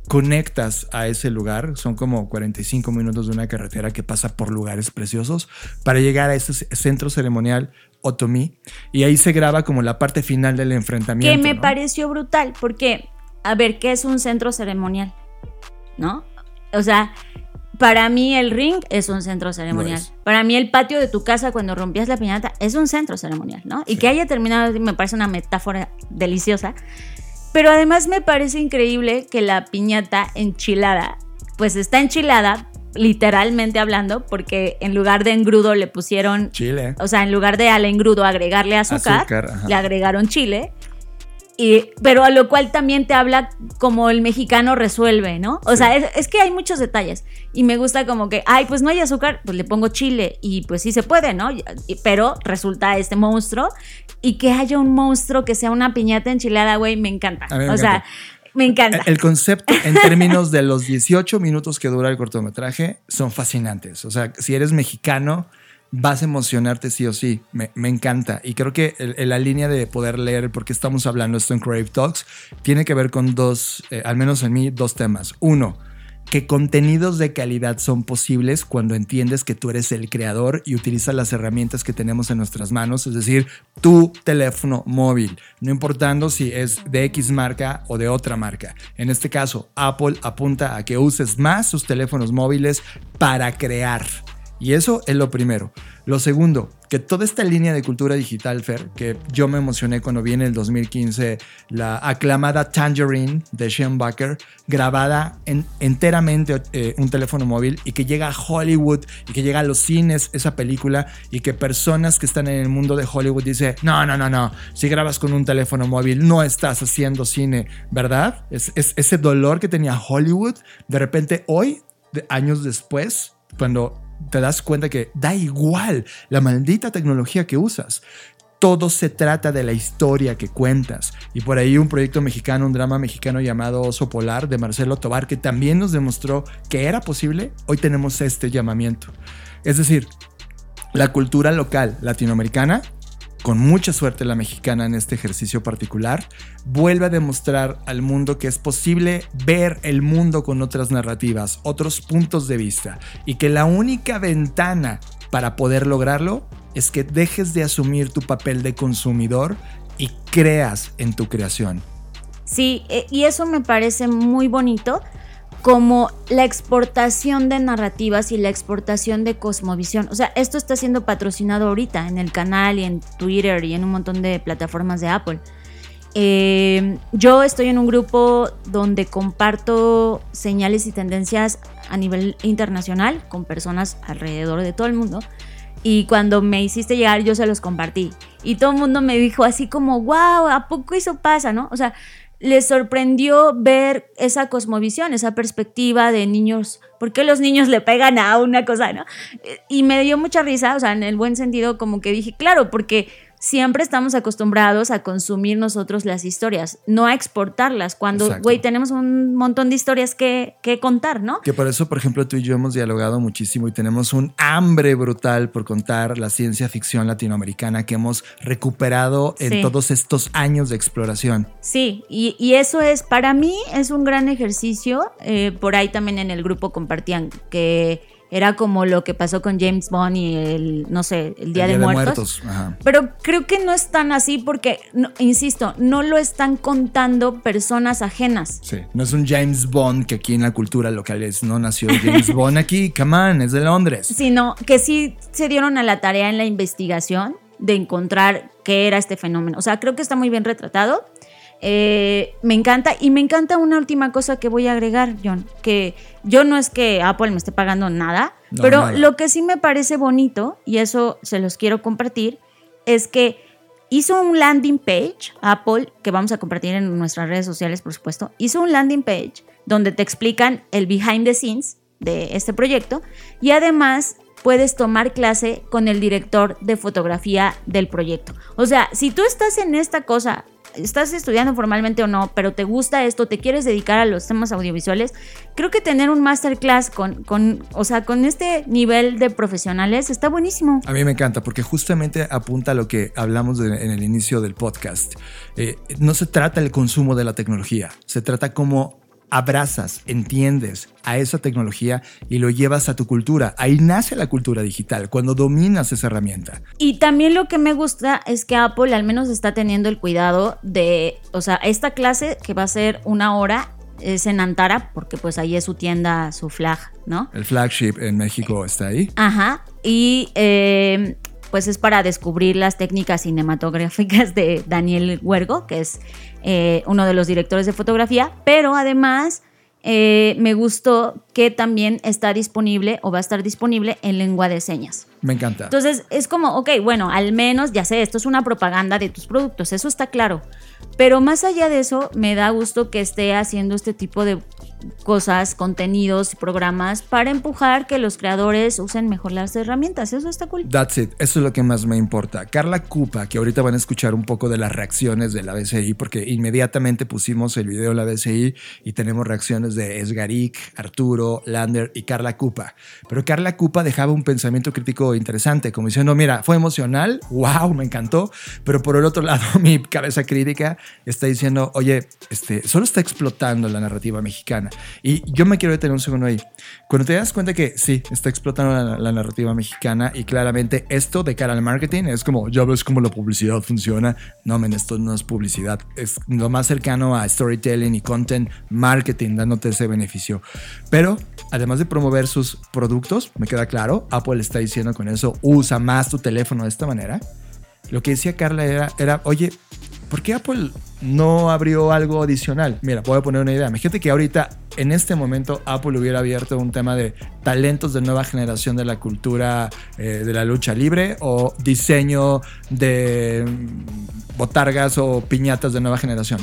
conectas a ese lugar, son como 45 minutos de una carretera que pasa por lugares preciosos para llegar a ese centro ceremonial Otomi y ahí se graba como la parte final del enfrentamiento. Que me pareció brutal porque, a ver, ¿qué es un centro ceremonial? ¿No? O sea, para mí el ring es un centro ceremonial. Para mí el patio de tu casa cuando rompías la piñata es un centro ceremonial, ¿no? Y que haya terminado me parece una metáfora deliciosa. Pero además me parece increíble que la piñata enchilada, pues está enchilada, literalmente hablando, porque en lugar de engrudo le pusieron chile. O sea, en lugar de al engrudo agregarle azúcar, le agregaron chile. Y, pero a lo cual también te habla como el mexicano resuelve, ¿no? O sea, es, que hay muchos detalles. Y me gusta como que, ay, pues no hay azúcar, pues le pongo chile. Y pues sí se puede, ¿no? Pero resulta este monstruo. Y que haya un monstruo que sea una piñata enchilada, güey, me encanta. o sea, me encanta. El concepto en términos de los 18 minutos que dura el cortometraje son fascinantes. O sea, si eres mexicano vas a emocionarte sí o sí. Me, encanta. Y creo que la línea de poder leer por qué estamos hablando esto en Crave Talks tiene que ver con dos, eh, al menos en mí, dos temas. Uno, que contenidos de calidad son posibles cuando entiendes que tú eres el creador y utilizas las herramientas que tenemos en nuestras manos, es decir, tu teléfono móvil, no importando si es de X marca o de otra marca. En este caso, Apple apunta a que uses más sus teléfonos móviles para crear y eso es lo primero. Lo segundo, que toda esta línea de cultura digital, Fer, que yo me emocioné cuando vi en el 2015 la aclamada Tangerine de Sean Bucker, grabada en, enteramente eh, un teléfono móvil y que llega a Hollywood y que llega a los cines esa película y que personas que están en el mundo de Hollywood dicen, no, no, no, no, si grabas con un teléfono móvil no estás haciendo cine, ¿verdad? Es, es ese dolor que tenía Hollywood, de repente hoy, de años después, cuando te das cuenta que da igual la maldita tecnología que usas. Todo se trata de la historia que cuentas. Y por ahí un proyecto mexicano, un drama mexicano llamado Oso Polar de Marcelo Tobar, que también nos demostró que era posible, hoy tenemos este llamamiento. Es decir, la cultura local latinoamericana con mucha suerte la mexicana en este ejercicio particular, vuelve a demostrar al mundo que es posible ver el mundo con otras narrativas, otros puntos de vista, y que la única ventana para poder lograrlo es que dejes de asumir tu papel de consumidor y creas en tu creación. Sí, eh, y eso me parece muy bonito como la exportación de narrativas y la exportación de cosmovisión. O sea, esto está siendo patrocinado ahorita en el canal y en Twitter y en un montón de plataformas de Apple. Eh, yo estoy en un grupo donde comparto señales y tendencias a nivel internacional con personas alrededor de todo el mundo. Y cuando me hiciste llegar, yo se los compartí. Y todo el mundo me dijo así como, wow, ¿a poco eso pasa, no? O sea, les sorprendió ver esa cosmovisión, esa perspectiva de niños, ¿por qué los niños le pegan a una cosa, no? Y me dio mucha risa, o sea, en el buen sentido, como que dije, claro, porque siempre estamos acostumbrados a consumir nosotros las historias, no a exportarlas, cuando, güey, tenemos un montón de historias que, que, contar, ¿no? Que por eso, por ejemplo, tú y yo hemos dialogado muchísimo y tenemos un hambre brutal por contar la ciencia ficción latinoamericana que hemos recuperado en todos estos años de exploración. Sí, y, y, eso es, para mí, es un gran ejercicio. Eh, por ahí también en el grupo compartían que era como lo que pasó con James Bond y el, no sé, el Día, de, Muertos. Pero creo que no es tan así porque, insisto, no lo están contando personas ajenas. Sí, no es un James Bond que aquí en la cultura local es, no nació James [LAUGHS] Bond aquí, come on, es de Londres. Sino que sí se dieron a la tarea en la investigación de encontrar qué era este fenómeno. O sea, creo que está muy bien retratado. Eh, me encanta y me encanta una última cosa que voy a agregar, John, que yo no es que Apple me esté pagando nada, pero lo que sí me parece bonito, y eso se los quiero compartir, es que hizo un landing page, Apple, que vamos a compartir en nuestras redes sociales, por supuesto, hizo un landing page donde te explican el behind the scenes de este proyecto y además puedes tomar clase con el director de fotografía del proyecto. O sea, si tú estás en esta cosa estás estudiando formalmente o no, pero te gusta esto, te quieres dedicar a los temas audiovisuales, creo que tener un masterclass con, con, o sea, con este nivel de profesionales está buenísimo. A mí me encanta porque justamente apunta a lo que hablamos en el inicio del podcast. Eh, no se trata el consumo de la tecnología, se trata como abrazas, entiendes a esa tecnología y lo llevas a tu cultura. Ahí nace la cultura digital, cuando dominas esa herramienta. Y también lo que me gusta es que Apple al menos está teniendo el cuidado de, o sea, esta clase que va a ser una hora es en Antara, porque pues ahí es su tienda, su flag, ¿no? El flagship en México está ahí. Ajá. Y eh, pues es para descubrir las técnicas cinematográficas de Daniel Huergo, que es eh, uno de los directores de fotografía, pero además eh, me gustó que también está disponible o va a estar disponible en lengua de señas. Me encanta. Entonces es como, ok, bueno, al menos ya sé, esto es una propaganda de tus productos, eso está claro. Pero más allá de eso, me da gusto que esté haciendo este tipo de cosas, contenidos programas para empujar que los creadores usen mejor las herramientas. Eso está cool. That's it. Eso es lo que más me importa. Carla Cupa, que ahorita van a escuchar un poco de las reacciones de la BCI, porque inmediatamente pusimos el video de la BCI y tenemos reacciones de Esgarik, Arturo, Lander y Carla Cupa. Pero Carla Cupa dejaba un pensamiento crítico interesante, como diciendo, mira, fue emocional, wow, me encantó, pero por el otro lado [LAUGHS] mi cabeza crítica está diciendo, oye, este, solo está explotando la narrativa mexicana. Y yo me quiero detener un segundo ahí. Cuando te das cuenta que sí, está explotando la, narrativa mexicana y claramente esto de cara al marketing es como, ya ves cómo la publicidad funciona. No, men, esto no es publicidad. Es lo más cercano a storytelling y content marketing, dándote ese beneficio. Pero además de promover sus productos, me queda claro, Apple está diciendo con eso, usa más tu teléfono de esta manera. Lo que decía Carla era, era oye, ¿por qué Apple no abrió algo adicional? Mira, voy a poner una idea. Imagínate que ahorita, en este momento, Apple hubiera abierto un tema de talentos de nueva generación de la cultura eh, de la lucha libre o diseño de mm, botargas o piñatas de nueva generación.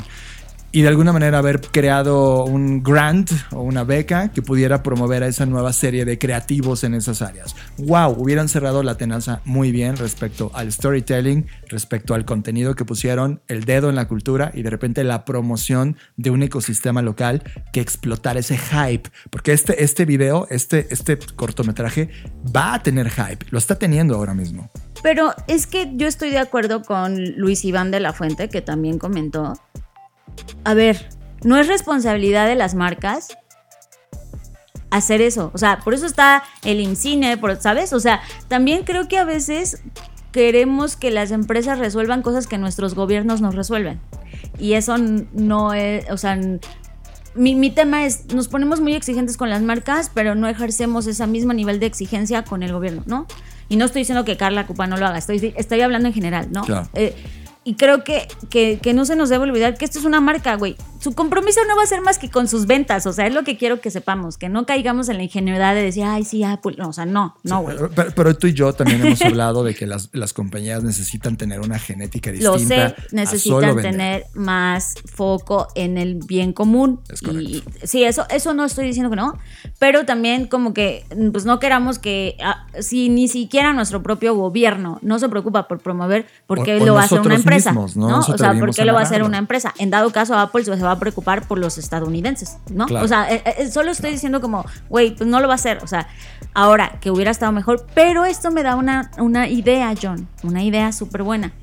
Y de alguna manera haber creado un grant o una beca que pudiera promover a esa nueva serie de creativos en esas áreas. ¡Wow! Hubieran cerrado la tenaza muy bien respecto al storytelling, respecto al contenido que pusieron, el dedo en la cultura y de repente la promoción de un ecosistema local que explotara ese hype. Porque este, este video, este, este cortometraje va a tener hype, lo está teniendo ahora mismo. Pero es que yo estoy de acuerdo con Luis Iván de la Fuente, que también comentó a ver, no es responsabilidad de las marcas hacer eso. O sea, por eso está el INCINE, ¿sabes? O sea, también creo que a veces queremos que las empresas resuelvan cosas que nuestros gobiernos no resuelven. Y eso no es, o sea, mi, mi, tema es, nos ponemos muy exigentes con las marcas, pero no ejercemos ese mismo nivel de exigencia con el gobierno, ¿no? Y no estoy diciendo que Carla Cupa no lo haga, estoy, estoy hablando en general, ¿no? Claro. Eh, y creo que, que, que, no se nos debe olvidar que esto es una marca, güey. Su compromiso no va a ser más que con sus ventas. O sea, es lo que quiero que sepamos. Que no caigamos en la ingenuidad de decir, ay, sí, Apple. No, o sea, no, no, güey. Sí, pero, pero, tú y yo también hemos hablado de que las, las compañías necesitan tener una genética distinta. Lo sé, necesitan tener más foco en el bien común. Es correcto. Y, sí, eso, eso no estoy diciendo que no. Pero también como que, pues no queramos que, ah, si ni siquiera nuestro propio gobierno no se preocupa por promover, porque O- lo hacer una nosotros empresa. mismos, ¿no? ¿no? O sea, ¿por qué lo va a hacer una empresa? En dado caso, Apple se va a preocupar por los estadounidenses, ¿no? Claro. O sea, eh, eh, solo estoy diciendo como, güey, pues no lo va a hacer. O sea, ahora que hubiera estado mejor, pero esto me da una, una idea, John, una idea súper buena.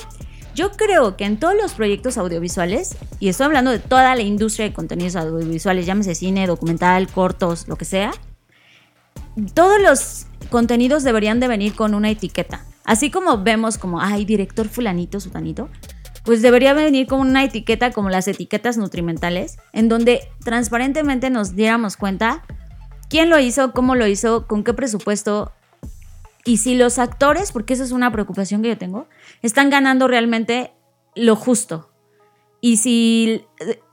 Yo creo que en todos los proyectos audiovisuales, y estoy hablando de toda la industria de contenidos audiovisuales, llámese cine, documental, cortos, lo que sea, todos los contenidos deberían de venir con una etiqueta. Así como vemos como, ay, director fulanito, sutanito, pues debería venir con una etiqueta como las etiquetas nutrimentales, en donde transparentemente nos diéramos cuenta quién lo hizo, cómo lo hizo, con qué presupuesto, y si los actores, porque esa es una preocupación que yo tengo, están ganando realmente lo justo. Y si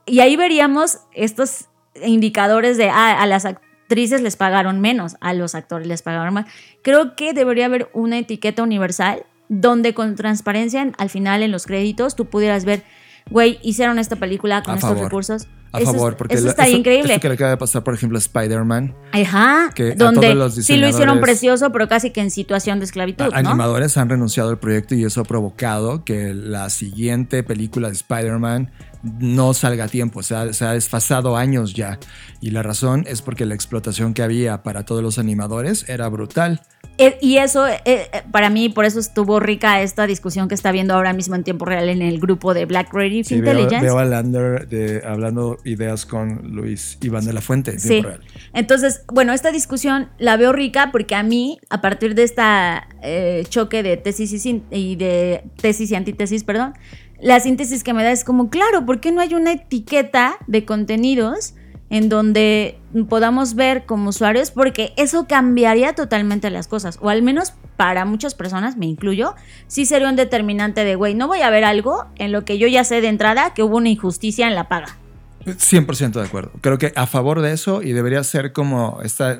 y ahí veríamos estos indicadores de ah, a las actrices les pagaron menos, a los actores les pagaron más. Creo que debería haber una etiqueta universal donde con transparencia al final en los créditos tú pudieras ver, güey, hicieron esta película con A estos favor. recursos. A Eso favor, porque eso estaría esto- increíble. Esto que le acaba de pasar, por ejemplo, a Spider-Man. Ajá, que donde todos los sí lo hicieron precioso, pero casi que en situación de esclavitud. Animadores han renunciado al proyecto y eso ha provocado que la siguiente película de Spider-Man no salga a tiempo, se ha, se ha desfasado años ya. Y la razón es porque la explotación que había para todos los animadores era brutal. Eh, Y eso, eh, eh, para mí, por eso estuvo rica esta discusión que está viendo ahora mismo en tiempo real en el grupo de Black Creative Sí, veo, Intelligence. veo a Lander de- hablando ideas con Luis Iván de la Fuente. en Sí. tiempo real. Entonces, bueno, esta discusión la veo rica porque a mí, a partir de esta eh, choque de tesis y, sin- y de tesis y antítesis, perdón, la síntesis que me da es como, claro, ¿por qué no hay una etiqueta de contenidos en donde podamos ver como usuarios? Porque eso cambiaría totalmente las cosas, o al menos para muchas personas, me incluyo, sí sería un determinante de, güey, no voy a ver algo en lo que yo ya sé de entrada que hubo una injusticia en la paga. 100% de acuerdo. Creo que a favor de eso y debería ser como esta,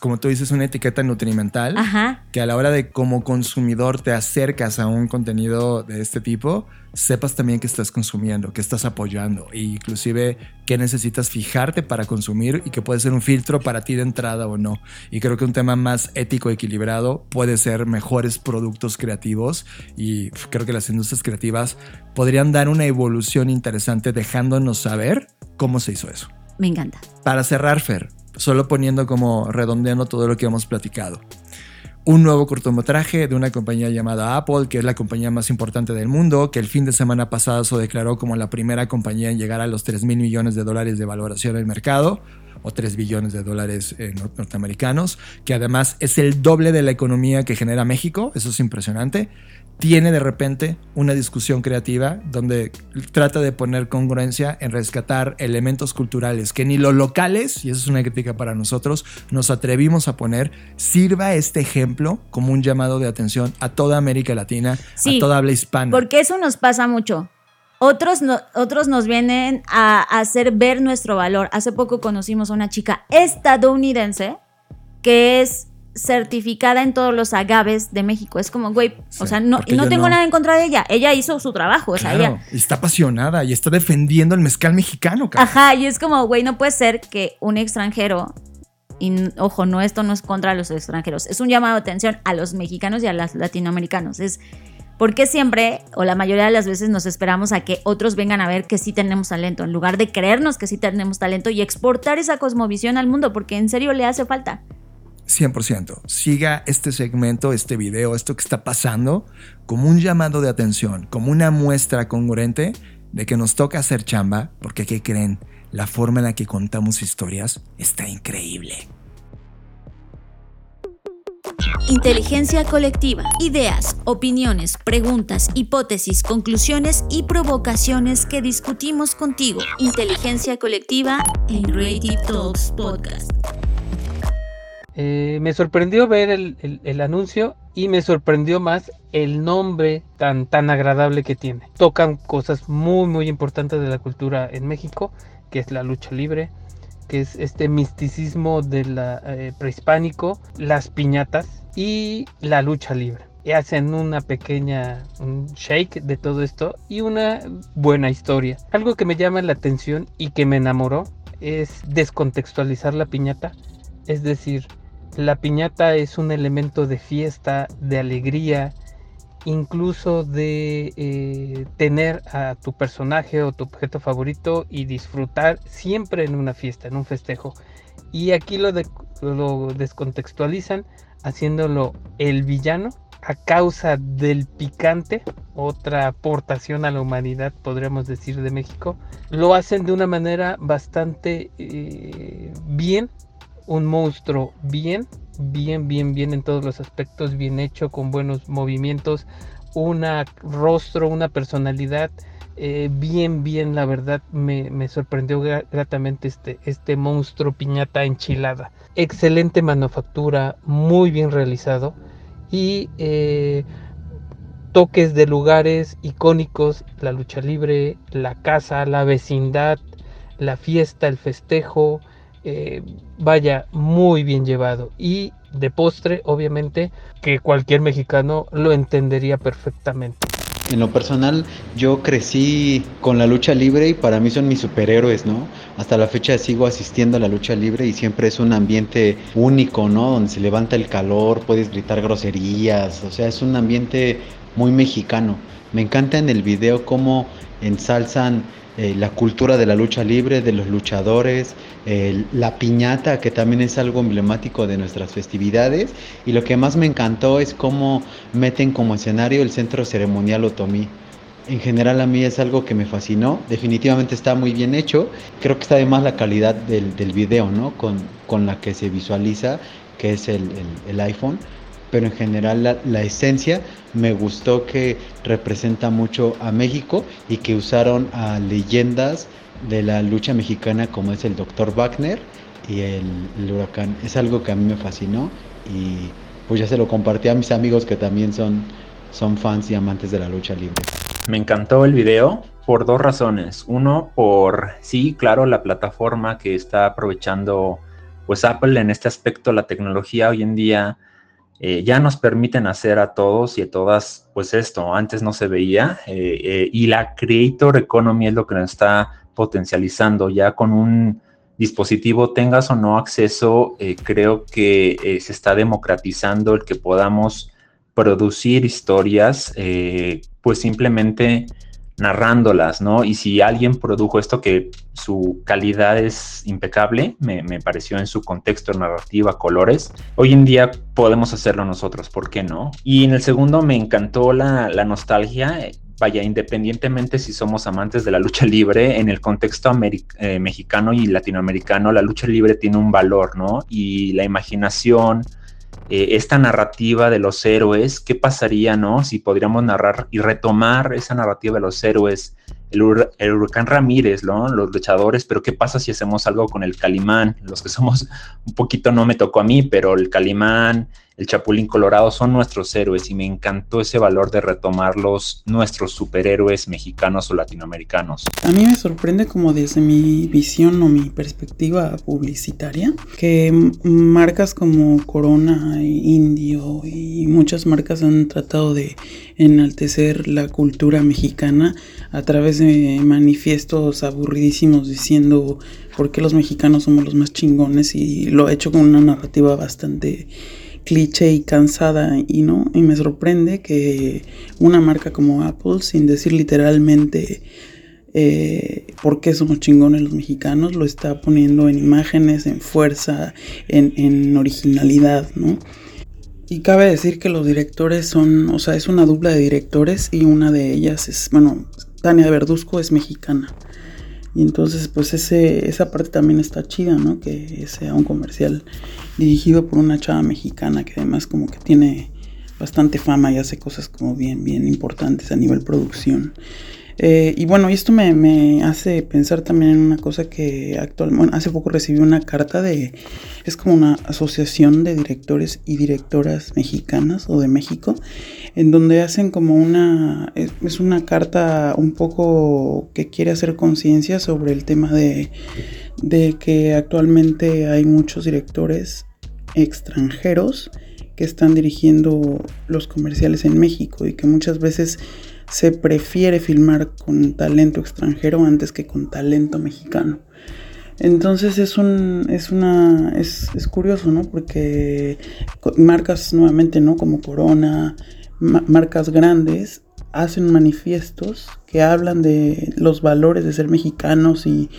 como tú dices, una etiqueta nutrimental. Ajá. que a la hora de como consumidor te acercas a un contenido de este tipo, sepas también que estás consumiendo, que estás apoyando e inclusive que necesitas fijarte para consumir y que puede ser un filtro para ti de entrada o no. Y creo que un tema más ético, equilibrado, puede ser mejores productos creativos y creo que las industrias creativas podrían dar una evolución interesante dejándonos saber cómo se hizo eso. Me encanta. Para cerrar, Fer, solo poniendo como redondeando todo lo que hemos platicado. Un nuevo cortometraje de una compañía llamada Apple, que es la compañía más importante del mundo, que el fin de semana pasado se declaró como la primera compañía en llegar a los 3 mil millones de dólares de valoración del mercado, o 3 billones de dólares nor- norteamericanos, que además es el doble de la economía que genera México, eso es impresionante. Tiene de repente una discusión creativa donde trata de poner congruencia en rescatar elementos culturales que ni los locales, y eso es una crítica para nosotros, nos atrevimos a poner, sirva este ejemplo como un llamado de atención a toda América Latina, Sí, a toda habla hispana. Porque eso nos pasa mucho. Otros, no- otros nos vienen a, a hacer ver nuestro valor. Hace poco conocimos a una chica estadounidense que es certificada en todos los agaves de México. Es como, güey, Sí, o sea, no, no tengo no. nada en contra de ella. Ella hizo su trabajo, o sea, ella... está apasionada y está defendiendo el mezcal mexicano, cabrón. Ajá, y es como, güey, no puede ser que un extranjero, y ojo, no, esto no es contra los extranjeros, es un llamado de atención a los mexicanos y a los latinoamericanos. Es porque siempre, o la mayoría de las veces, nos esperamos a que otros vengan a ver que sí tenemos talento, en lugar de creernos que sí tenemos talento y exportar esa cosmovisión al mundo, porque en serio le hace falta. 100%. Siga este segmento, este video, esto que está pasando, como un llamado de atención, como una muestra congruente de que nos toca hacer chamba, porque ¿qué creen? La forma en la que contamos historias está increíble. Inteligencia colectiva. Ideas, opiniones, preguntas, hipótesis, conclusiones y provocaciones que discutimos contigo. Inteligencia colectiva en Creative Talks Podcast. Eh, me sorprendió ver el, anuncio y me sorprendió más el nombre tan, tan agradable que tiene. Tocan cosas muy, muy importantes de la cultura en México, que es la lucha libre, que es este misticismo de eh, prehispánico, las piñatas y la lucha libre. Hacen una pequeña shake de todo esto y una buena historia. Algo que me llama la atención y que me enamoró es descontextualizar la piñata. Es decir, la piñata es un elemento de fiesta, de alegría, incluso de eh, tener a tu personaje o tu objeto favorito y disfrutar siempre en una fiesta, en un festejo. Y aquí lo, de- lo descontextualizan haciéndolo el villano a causa del picante, otra aportación a la humanidad, podríamos decir, de México. Lo hacen de una manera bastante eh, bien, un monstruo bien, bien, bien, bien en todos los aspectos, bien hecho, con buenos movimientos, un rostro, una personalidad, eh, bien, bien, la verdad, me, me sorprendió gra- gratamente este, este monstruo piñata enchilada. Excelente manufactura, muy bien realizado y eh, toques de lugares icónicos, la lucha libre, la casa, la vecindad, la fiesta, el festejo, eh, vaya, muy bien llevado. Y de postre, obviamente, que cualquier mexicano lo entendería perfectamente. En lo personal, yo crecí con la lucha libre y para mí son mis superhéroes, ¿no? Hasta la fecha sigo asistiendo a la lucha libre y siempre es un ambiente único, ¿no? Donde se levanta el calor, puedes gritar groserías, o sea, es un ambiente muy mexicano. Me encanta en el video cómo ensalzan eh, la cultura de la lucha libre, de los luchadores, eh, la piñata, que también es algo emblemático de nuestras festividades. Y lo que más me encantó es cómo meten como escenario el centro ceremonial otomí. En general a mí es algo que me fascinó, definitivamente está muy bien hecho, creo que está además la calidad del, del video, ¿no? Con, con la que se visualiza, que es el, el- el iPhone, pero en general la, esencia me gustó que representa mucho a México y que usaron a leyendas de la lucha mexicana como es el Dr. Wagner y el, el huracán. Es algo que a mí me fascinó y pues ya se lo compartí a mis amigos que también son, son fans y amantes de la lucha libre. Me encantó el video por dos razones. Uno, por sí, claro, la plataforma que está aprovechando pues Apple en este aspecto, la tecnología hoy en día eh, ya nos permiten hacer a todos y a todas pues esto, antes no se veía eh, eh, y la Creator Economy es lo que nos está potencializando. Ya con un dispositivo tengas o no acceso, creo que se está democratizando el que podamos producir historias, pues simplemente narrándolas, ¿no? Y si alguien produjo esto que su calidad es impecable, me, pareció en su contexto, narrativa, colores, hoy en día podemos hacerlo nosotros, ¿por qué no? Y en el segundo me encantó la, la nostalgia, vaya, independientemente si somos amantes de la lucha libre, en el contexto eh, mexicano y latinoamericano, la lucha libre tiene un valor, ¿no? Y la imaginación, eh, esta narrativa de los héroes, ¿qué pasaría, no? Si podríamos narrar y retomar esa narrativa de los héroes el, huracán Ramírez, ¿no? Los luchadores, pero ¿qué pasa si hacemos algo con el Calimán? Los que somos [LAUGHS] un poquito, no me tocó a mí, pero el Calimán, el Chapulín Colorado son nuestros héroes y me encantó ese valor de retomarlos, nuestros superhéroes mexicanos o latinoamericanos. A mí me sorprende como desde mi visión o mi perspectiva publicitaria que marcas como Corona, Indio y muchas marcas han tratado de enaltecer la cultura mexicana a través de manifiestos aburridísimos diciendo por qué los mexicanos somos los más chingones y lo ha hecho con una narrativa bastante cliché y cansada y no y me sorprende que una marca como Apple sin decir literalmente eh, por qué somos chingones los mexicanos lo está poniendo en imágenes en fuerza en, en originalidad no y cabe decir que los directores son o sea es una dupla de directores y una de ellas es bueno Tania Verduzco es mexicana y entonces, pues ese, esa parte también está chida, ¿no? Que sea un comercial dirigido por una chava mexicana que además como que tiene bastante fama y hace cosas como bien, bien importantes a nivel producción. Eh, y bueno, y esto me, hace pensar también en una cosa que actualmente, hace poco recibí una carta de, es como una asociación de directores y directoras mexicanas o de México, en donde hacen como una, es, una carta un poco que quiere hacer conciencia sobre el tema de, de que actualmente hay muchos directores extranjeros que están dirigiendo los comerciales en México y que muchas veces se prefiere filmar con talento extranjero antes que con talento mexicano. Entonces es un es una es, curioso, ¿no? Porque marcas nuevamente, ¿no? Como Corona, marcas grandes hacen manifiestos que hablan de los valores de ser mexicanos y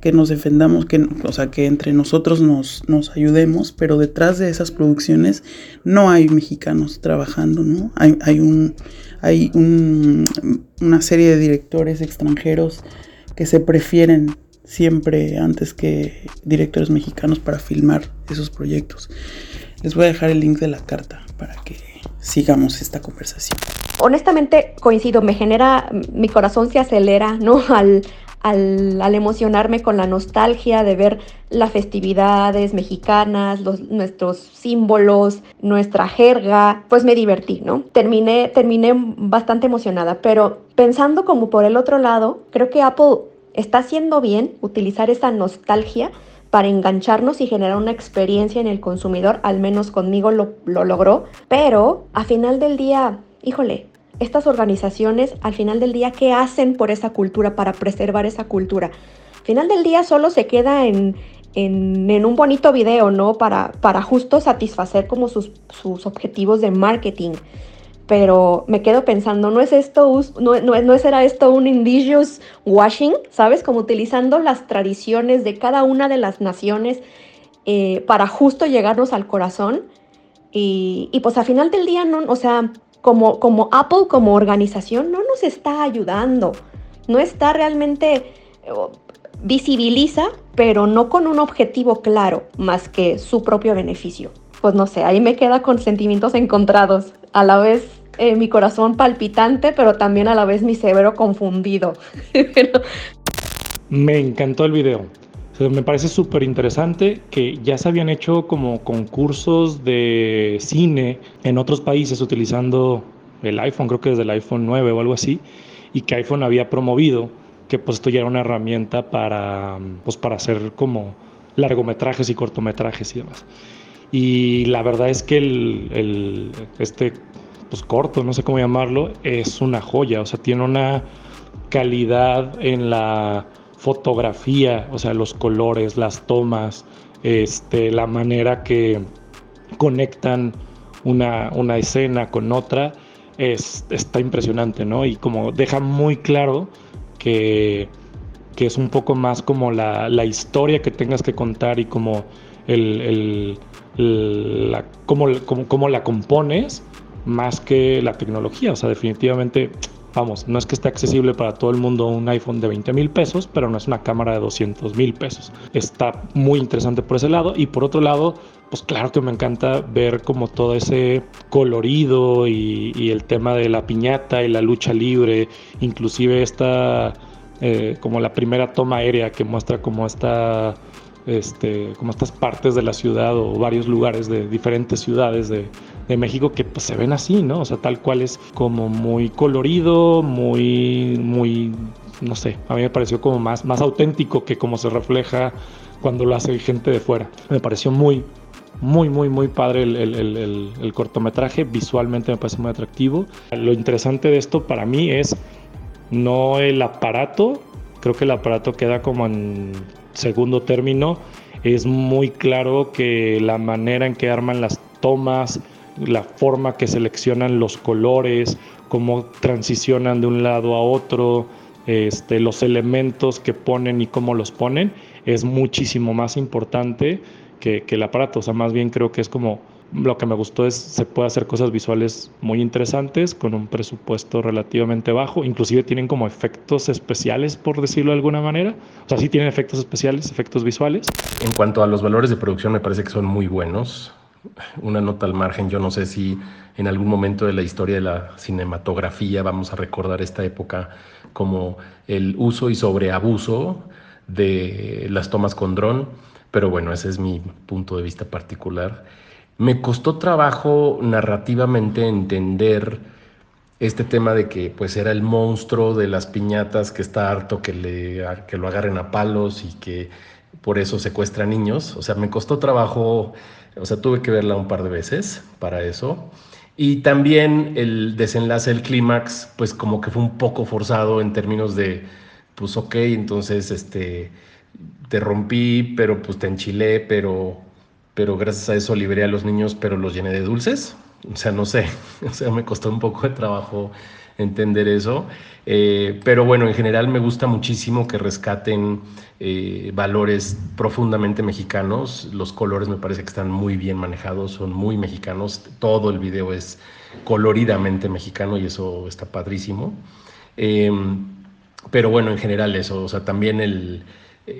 que nos defendamos, que, o sea, que entre nosotros nos, nos ayudemos, pero detrás de esas producciones no hay mexicanos trabajando, ¿no? Hay, hay un, hay una serie de directores extranjeros que se prefieren siempre antes que directores mexicanos para filmar esos proyectos. Les voy a dejar el link de la carta para que sigamos esta conversación. Honestamente coincido, me genera, mi corazón se acelera, [LAUGHS] ¿no? Al, al, emocionarme con la nostalgia de ver las festividades mexicanas, los, nuestros símbolos, nuestra jerga, pues me divertí, ¿no? Terminé, terminé bastante emocionada, pero pensando como por el otro lado, creo que Apple está haciendo bien utilizar esa nostalgia para engancharnos y generar una experiencia en el consumidor, al menos conmigo lo, lo logró, pero a final del día, híjole, estas organizaciones al final del día, ¿qué hacen por esa cultura, para preservar esa cultura? Al final del día solo se queda en, en, un bonito video, ¿no? Para, para justo satisfacer como sus, sus, objetivos de marketing. Pero me quedo pensando, ¿no es esto, no, no, no será esto un indigenous washing? ¿Sabes? Como utilizando las tradiciones de cada una de las naciones eh, para justo llegarnos al corazón. Y, y pues al final del día, no, o sea, como, como Apple, como organización, no nos está ayudando. No está realmente, eh, visibiliza, pero no con un objetivo claro, más que su propio beneficio. Pues no sé, ahí me queda con sentimientos encontrados. A la vez eh, mi corazón palpitante, pero también a la vez mi cerebro confundido. [LAUGHS] Me encantó el video me parece súper interesante que ya se habían hecho como concursos de cine en otros países utilizando el iPhone, creo que desde el iPhone 9 o algo así, y que iPhone había promovido que pues esto ya era una herramienta para, pues, para hacer como largometrajes y cortometrajes y demás. Y la verdad es que el, el, este pues corto, no sé cómo llamarlo, es una joya, o sea, tiene una calidad en la fotografía, o sea, los colores, las tomas, este, la manera que conectan una, una escena con otra, es, está impresionante, ¿no? Y como deja muy claro que, que es un poco más como la, la, historia que tengas que contar y como el, el cómo la compones más que la tecnología. O sea, definitivamente vamos, no es que esté accesible para todo el mundo un iPhone de 20 mil pesos, pero no es una cámara de 200 mil pesos. Está muy interesante por ese lado y por otro lado, pues claro que me encanta ver como todo ese colorido y, el tema de la piñata y la lucha libre, inclusive esta eh, como la primera toma aérea que muestra como esta este, como estas partes de la ciudad o varios lugares de diferentes ciudades de, México que pues, se ven así, ¿no? O sea, tal cual es como muy colorido, muy, muy, no sé, a mí me pareció como más, más auténtico que como se refleja cuando lo hace gente de fuera. Me pareció muy, muy, muy, muy padre el, el, cortometraje. Visualmente me parece muy atractivo. Lo interesante de esto para mí es no el aparato. Creo que el aparato queda como en segundo término. Es muy claro que la manera en que arman las tomas, la forma que seleccionan los colores, cómo transicionan de un lado a otro, este, los elementos que ponen y cómo los ponen, es muchísimo más importante que, que, el aparato. O sea, más bien creo que es como lo que me gustó es se puede hacer cosas visuales muy interesantes con un presupuesto relativamente bajo. Inclusive tienen como efectos especiales, por decirlo de alguna manera. O sea, sí tienen efectos especiales, efectos visuales. En cuanto a los valores de producción, me parece que son muy buenos una nota al margen, yo no sé si en algún momento de la historia de la cinematografía vamos a recordar esta época como el uso y sobreabuso de las tomas con dron, pero bueno, ese es mi punto de vista particular. Me costó trabajo narrativamente entender este tema de que pues era el monstruo de las piñatas que está harto que, le, que lo agarren a palos y que por eso secuestra niños. O sea, me costó trabajo o sea, tuve que verla un par de veces para eso. Y también el desenlace, el clímax, pues como que fue un poco forzado en términos de, pues ok, entonces este, te rompí, pero pues te enchilé, pero, pero gracias a eso liberé a los niños, pero los llené de dulces. O sea, no sé, [LAUGHS] o sea, me costó un poco de trabajo entender eso. Eh, pero bueno, en general me gusta muchísimo que rescaten eh, valores profundamente mexicanos. Los colores me parece que están muy bien manejados, son muy mexicanos. Todo el video es coloridamente mexicano y eso está padrísimo. Em, pero bueno, en general eso, o sea, también el,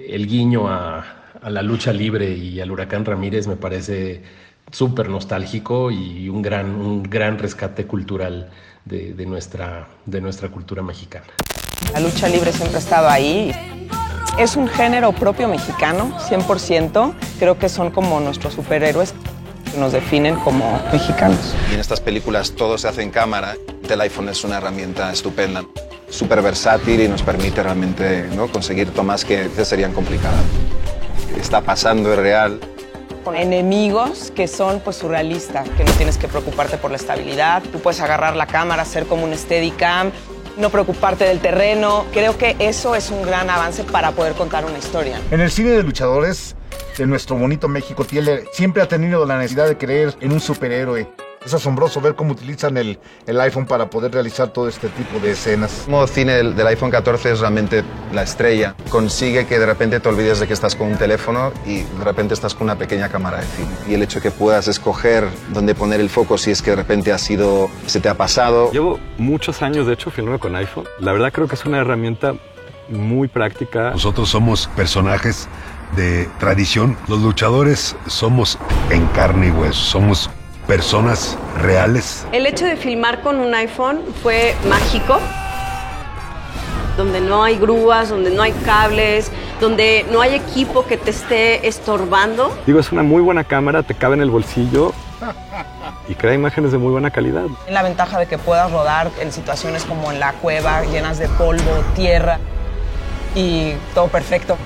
el guiño a, a la lucha libre y al huracán Ramírez me parece súper nostálgico y un gran, un gran rescate cultural de, de, nuestra, de nuestra cultura mexicana. La lucha libre siempre ha estado ahí. Es un género propio mexicano, 100%. Creo que son como nuestros superhéroes que nos definen como mexicanos. Y en estas películas todo se hace en cámara. El iPhone es una herramienta estupenda, súper versátil y nos permite realmente ¿no? conseguir tomas que serían complicadas. Está pasando, es real con enemigos que son pues surrealistas, que no tienes que preocuparte por la estabilidad, tú puedes agarrar la cámara, hacer como un steadicam, no preocuparte del terreno. Creo que eso es un gran avance para poder contar una historia. En el cine de luchadores de nuestro bonito México tiene, siempre ha tenido la necesidad de creer en un superhéroe. Es asombroso ver cómo utilizan el, el, iPhone para poder realizar todo este tipo de escenas. El modo cine del, del, iPhone 14 es realmente la estrella. Consigue que de repente te olvides de que estás con un teléfono y de repente estás con una pequeña cámara de cine. Y el hecho de que puedas escoger dónde poner el foco si es que de repente ha sido, se te ha pasado. Llevo muchos años, de hecho, filmando con iPhone. La verdad creo que es una herramienta muy práctica. Nosotros somos personajes de tradición. Los luchadores somos en carne y hueso, somos personas reales. El hecho de filmar con un iPhone fue mágico, donde no hay grúas, donde no hay cables, donde no hay equipo que te esté estorbando. Digo, es una muy buena cámara, te cabe en el bolsillo y crea imágenes de muy buena calidad. La ventaja de que puedas rodar en situaciones como en la cueva, llenas de polvo, tierra y todo perfecto.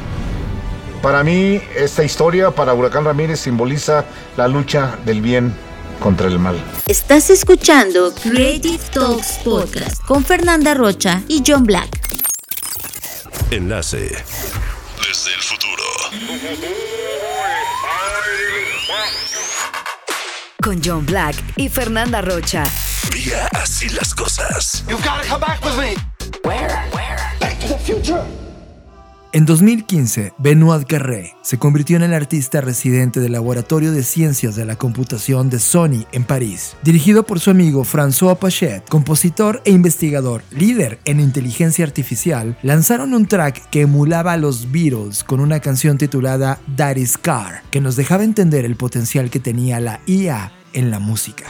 Para mí, esta historia para Huracán Ramírez simboliza la lucha del bien contra el mal. Estás escuchando Creative Talks Podcast con Fernanda Rocha y John Black. Enlace. Desde el futuro. Con John Black y Fernanda Rocha. Diga así las cosas. You've got to come back with me. Where? Where? Back to the future. En 2015, Benoit Carré se convirtió en el artista residente del Laboratorio de Ciencias de la Computación de Sony en París. Dirigido por su amigo François Pachet, compositor e investigador líder en inteligencia artificial, lanzaron un track que emulaba a los Beatles con una canción titulada Daddy's Car, que nos dejaba entender el potencial que tenía la IA en la música.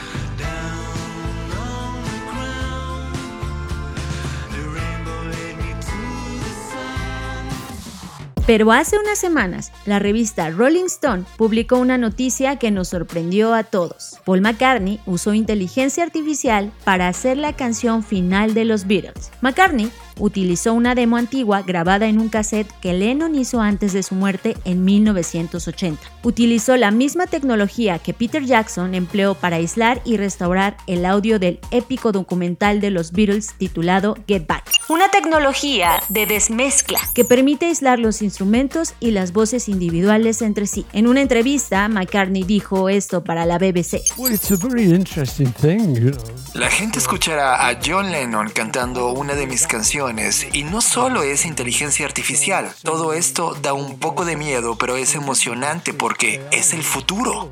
Pero hace unas semanas, la revista Rolling Stone publicó una noticia que nos sorprendió a todos. Paul McCartney usó inteligencia artificial para hacer la canción final de los Beatles. McCartney utilizó una demo antigua grabada en un cassette que Lennon hizo antes de su muerte en 1980. Utilizó la misma tecnología que Peter Jackson empleó para aislar y restaurar el audio del épico documental de los Beatles titulado Get Back. Una tecnología de desmezcla que permite aislar los instrumentos y las voces individuales entre sí. En una entrevista, McCartney dijo esto para la BBC. La gente escuchará a John Lennon cantando una de mis canciones y no solo es inteligencia artificial. Todo esto da un poco de miedo, pero es emocionante porque es el futuro.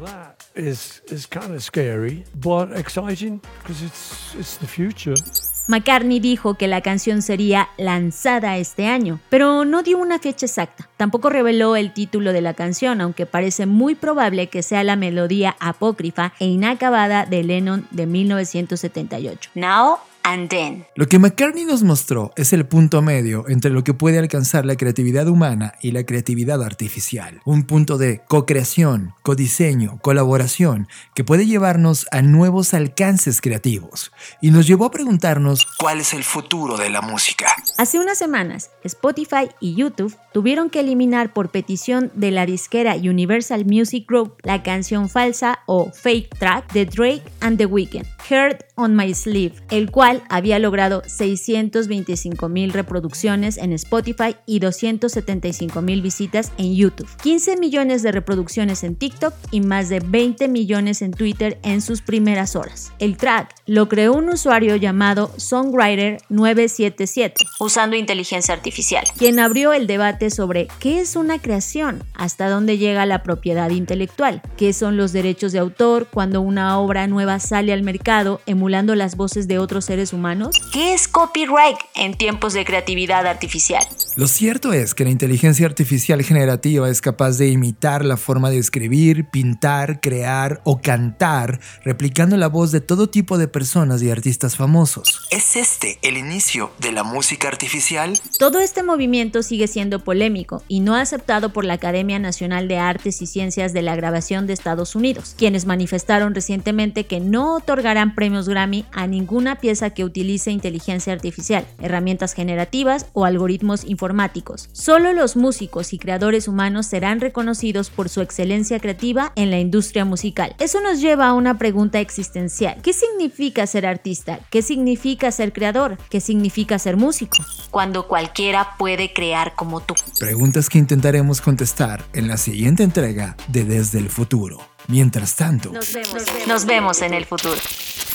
McCartney dijo que la canción sería lanzada este año, pero no dio una fecha exacta. Tampoco reveló el título de la canción, aunque parece muy probable que sea la melodía apócrifa e inacabada de Lennon de 1978. Now and then. Lo que McCartney nos mostró es el punto medio entre lo que puede alcanzar la creatividad humana y la creatividad artificial. Un punto de co-creación, codiseño, colaboración, que puede llevarnos a nuevos alcances creativos. Y nos llevó a preguntarnos cuál es el futuro de la música. Hace unas semanas, Spotify y YouTube tuvieron que eliminar por petición de la disquera Universal Music Group la canción falsa o fake track de Drake and The Weeknd, Heard on My Sleeve, el cual había logrado 625 mil reproducciones en Spotify y 275 mil visitas en YouTube, 15 millones de reproducciones en TikTok y más de 20 millones en Twitter en sus primeras horas. El track lo creó un usuario llamado Songwriter977, usando inteligencia artificial, quien abrió el debate sobre qué es una creación, hasta dónde llega la propiedad intelectual, qué son los derechos de autor cuando una obra nueva sale al mercado emulando las voces de otros seres humanos, qué es copyright en tiempos de creatividad artificial. Lo cierto es que la inteligencia artificial generativa es capaz de imitar la forma de escribir, pintar, crear o cantar, replicando la voz de todo tipo de personas y artistas famosos. ¿Es este el inicio de la música artificial? Todo este movimiento sigue siendo polémico y no aceptado por la Academia Nacional de Artes y Ciencias de la Grabación de Estados Unidos, quienes manifestaron recientemente que no otorgarán premios Grammy a ninguna pieza que utilice inteligencia artificial, herramientas generativas o algoritmos informáticos. Solo los músicos y creadores humanos serán reconocidos por su excelencia creativa en la industria musical. Eso nos lleva a una pregunta existencial. ¿Qué significa ser artista? ¿Qué significa ser creador? ¿Qué significa ser músico? Cuando cualquiera puede crear como tú. Preguntas que intentaremos contestar en la siguiente entrega de Desde el Futuro. Mientras tanto, nos vemos, nos vemos en el futuro.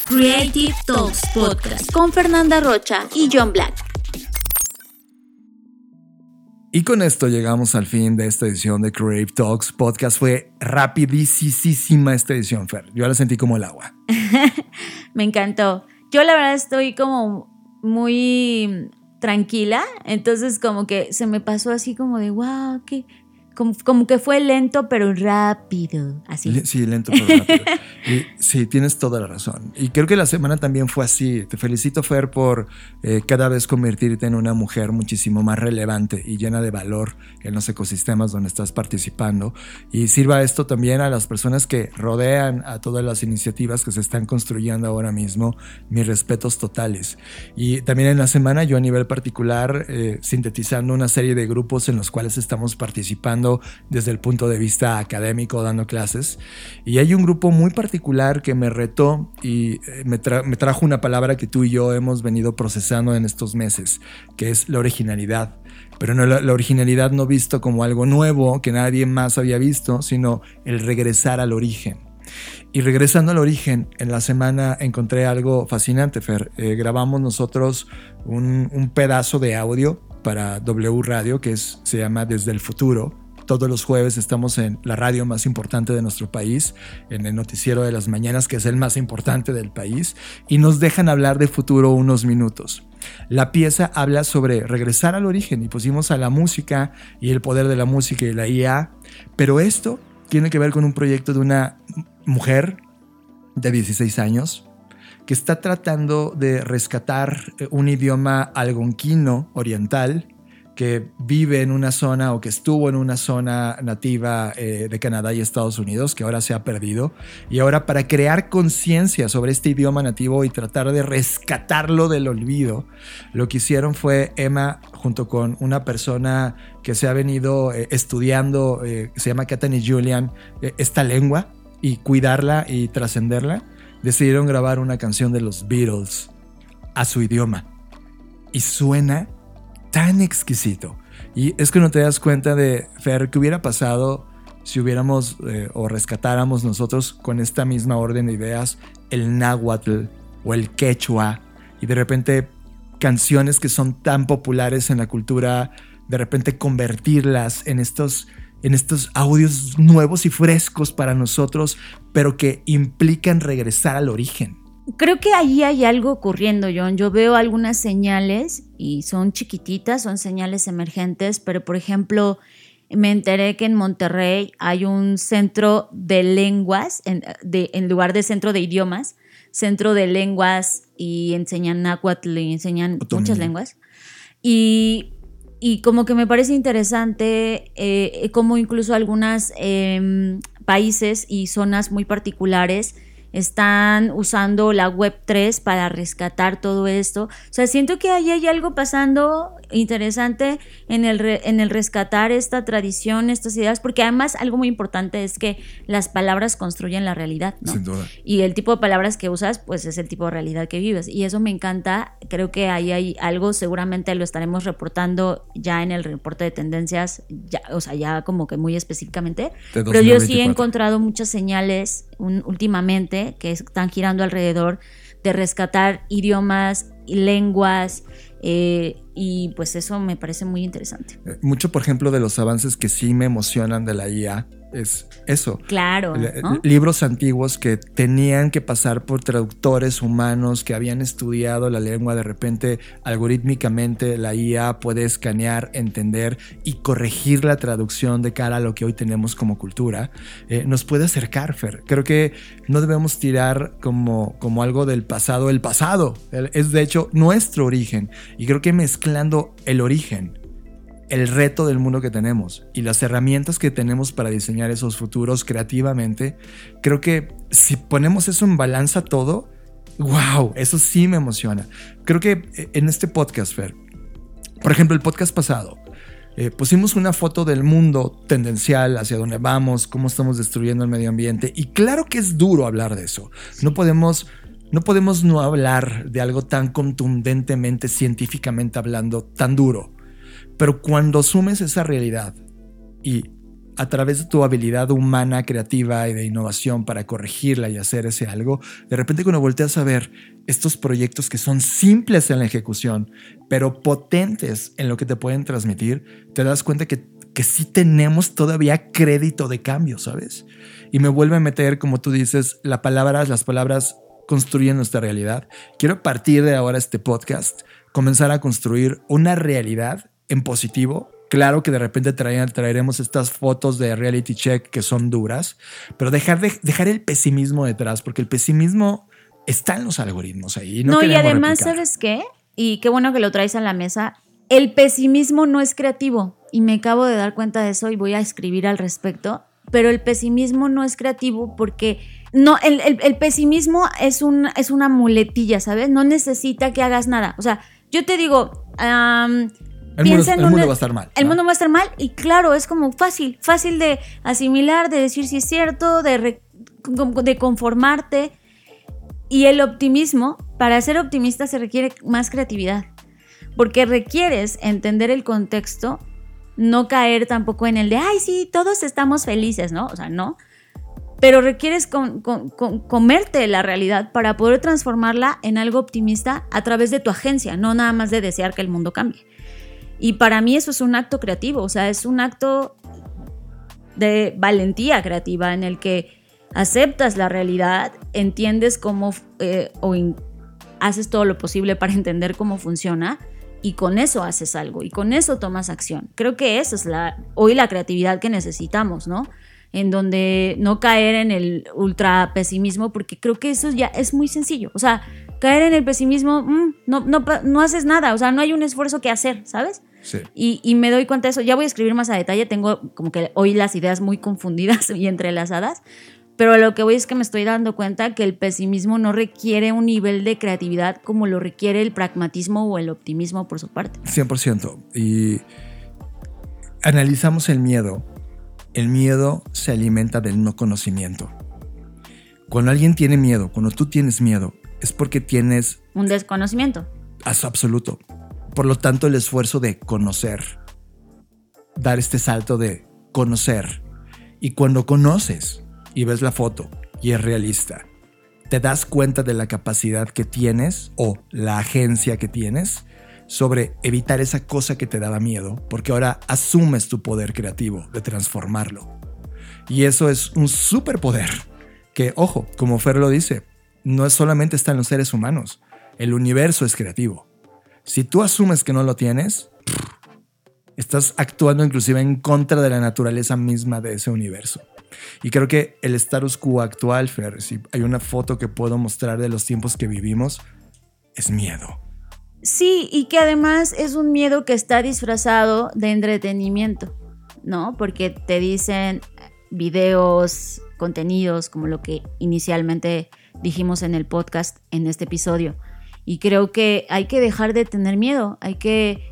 Creative Talks Podcast con Fernanda Rocha y John Black. Y con esto llegamos al fin de esta edición de Creative Talks Podcast. Fue rapidísima esta edición, Fer. Yo la sentí como el agua. [LAUGHS] Me encantó. Yo la verdad estoy como muy tranquila, entonces como que se me pasó así como de, wow, qué, como, que fue lento pero rápido, así. Sí, lento pero rápido. [LAUGHS] sí, tienes toda la razón. Y creo que la semana también fue así. Te felicito, Fer, por eh, cada vez convertirte en una mujer muchísimo más relevante y llena de valor en los ecosistemas donde estás participando. Y sirva esto también a las personas que rodean a todas las iniciativas que se están construyendo ahora mismo. Mis respetos totales. Y también en la semana yo a nivel particular, eh, sintetizando una serie de grupos en los cuales estamos participando desde el punto de vista académico, dando clases. Y hay un grupo muy particular que me retó y eh, me, trajo una palabra que tú y yo hemos venido procesando en estos meses, que es la originalidad. Pero no la, originalidad no visto como algo nuevo que nadie más había visto, sino el regresar al origen. Y regresando al origen, en la semana encontré algo fascinante, Fer. Eh, grabamos nosotros un, un, pedazo de audio para W Radio que es, se llama Desde el Futuro. Todos los jueves estamos en la radio más importante de nuestro país, en el noticiero de las mañanas, que es el más importante del país, y nos dejan hablar de futuro unos minutos. La pieza habla sobre regresar al origen y pusimos a la música y el poder de la música y la IA, pero esto tiene que ver con un proyecto de una mujer de 16 años que está tratando de rescatar un idioma algonquino oriental que vive en una zona o que estuvo en una zona nativa eh, de Canadá y Estados Unidos, que ahora se ha perdido. Y ahora para crear conciencia sobre este idioma nativo y tratar de rescatarlo del olvido, lo que hicieron fue Emma, junto con una persona que se ha venido eh, estudiando, eh, se llama Katani Julian, esta lengua y cuidarla y trascenderla, decidieron grabar una canción de los Beatles a su idioma. Y suena tan exquisito. Y es que no te das cuenta de, Fer, qué hubiera pasado si hubiéramos eh, o rescatáramos nosotros con esta misma orden de ideas el náhuatl o el quechua y de repente canciones que son tan populares en la cultura, de repente convertirlas en estos, en estos audios nuevos y frescos para nosotros, pero que implican regresar al origen creo que ahí hay algo ocurriendo, John. Yo veo algunas señales y son chiquititas, son señales emergentes, pero por ejemplo, me enteré que en Monterrey hay un centro de lenguas, en, lugar de centro de idiomas, centro de lenguas y enseñan náhuatl y enseñan muchas lenguas. Y, como que me parece interesante eh, como incluso algunos em, países y zonas muy particulares están usando la Web 3 para rescatar todo esto. O sea, siento que ahí hay algo pasando interesante en el, en el rescatar esta tradición, estas ideas, porque además algo muy importante es que las palabras construyen la realidad, ¿no? Sin duda. Y el tipo de palabras que usas, pues es el tipo de realidad que vives. Y eso me encanta. Creo que ahí hay algo, seguramente lo estaremos reportando ya en el reporte de tendencias, ya, o sea, ya como que muy específicamente. Pero yo sí he encontrado muchas señales últimamente que están girando alrededor de rescatar idiomas, y lenguas, eh, y pues eso me parece muy interesante. Eh, mucho, por ejemplo, de los avances que sí me emocionan de la IA es eso. Claro. Libros antiguos que tenían que pasar por traductores humanos que habían estudiado la lengua, de repente algorítmicamente la IA puede escanear, entender y corregir la traducción de cara a lo que hoy tenemos como cultura. Eh, nos puede acercar, Fer. Creo que no debemos tirar como, como algo del pasado el pasado. Es de hecho nuestro origen. Y creo que mezclando el origen el reto del mundo que tenemos y las herramientas que tenemos para diseñar esos futuros creativamente, creo que si ponemos eso en balanza todo, wow, eso sí me emociona. Creo que eh, en este podcast, Fer, por ejemplo, el podcast pasado, eh, pusimos una foto del mundo tendencial, hacia dónde vamos, cómo estamos destruyendo el medio ambiente. Y claro que es duro hablar de eso. No podemos, no podemos no hablar de algo tan contundentemente, científicamente hablando, tan duro. Pero cuando asumes esa realidad y a través de tu habilidad humana, creativa y de innovación para corregirla y hacer ese algo, de repente cuando volteas a ver estos proyectos que son simples en la ejecución, pero potentes en lo que te pueden transmitir, te das cuenta que, que sí tenemos todavía crédito de cambio, ¿sabes? Y me vuelve a meter, como tú dices, las palabras, las palabras construyen nuestra realidad. Quiero a partir de ahora este podcast comenzar a construir una realidad en positivo. Claro que de repente traeremos estas fotos de reality check que son duras, pero dejar, de, dejar el pesimismo detrás, porque el pesimismo está en los algoritmos ahí. No, y además, ¿sabes qué? Y qué bueno que lo traes a la mesa. El pesimismo no es creativo y me acabo de dar cuenta de eso y voy a escribir al respecto, pero el pesimismo no es creativo porque no, el, el, pesimismo es, un, es una muletilla, ¿sabes? No necesita que hagas nada. O sea, yo te digo, el, mundo, va a estar mal. El mundo va a estar mal y claro, es como fácil, fácil de asimilar, de decir si es cierto, de, de conformarte. Y el optimismo, para ser optimista se requiere más creatividad, porque requieres entender el contexto, no caer tampoco en el de, ay, sí, todos estamos felices, ¿no? O sea, no. Pero requieres comerte la realidad para poder transformarla en algo optimista a través de tu agencia, no nada más de desear que el mundo cambie. Y para mí eso es un acto creativo, o sea, es un acto de valentía creativa en el que aceptas la realidad, entiendes cómo eh, o haces todo lo posible para entender cómo funciona y con eso haces algo y con eso tomas acción. Creo que esa es la hoy la creatividad que necesitamos, ¿no? En donde no caer en el ultra pesimismo porque creo que eso ya es muy sencillo, o sea, caer en el pesimismo, mm, no, no, no haces nada, o sea, no hay un esfuerzo que hacer, ¿sabes? Sí. Y, y me doy cuenta de eso. Ya voy a escribir más a detalle. Tengo como que hoy las ideas muy confundidas [LAUGHS] y entrelazadas. Pero lo que voy es que me estoy dando cuenta que el pesimismo no requiere un nivel de creatividad como lo requiere el pragmatismo o el optimismo por su parte. 100%. Y analizamos el miedo. El miedo se alimenta del no conocimiento. Cuando alguien tiene miedo, cuando tú tienes miedo, es porque tienes Un desconocimiento. es absoluto. Por lo tanto, el esfuerzo de conocer, dar este salto de conocer. Y cuando conoces y ves la foto y es realista, te das cuenta de la capacidad que tienes o la agencia que tienes sobre evitar esa cosa que te daba miedo, porque ahora asumes tu poder creativo de transformarlo. Y eso es un superpoder que, ojo, como Fer lo dice, no solamente está en los seres humanos, el universo es creativo. Si tú asumes que no lo tienes, estás actuando inclusive en contra de la naturaleza misma de ese universo. Y creo que el status quo actual, Fer, si hay una foto que puedo mostrar de los tiempos que vivimos, es miedo. Sí, y que además es un miedo que está disfrazado de entretenimiento, ¿no? Porque te dicen videos, contenidos, como lo que inicialmente dijimos en el podcast, en este episodio. Y creo que hay que dejar de tener miedo, hay que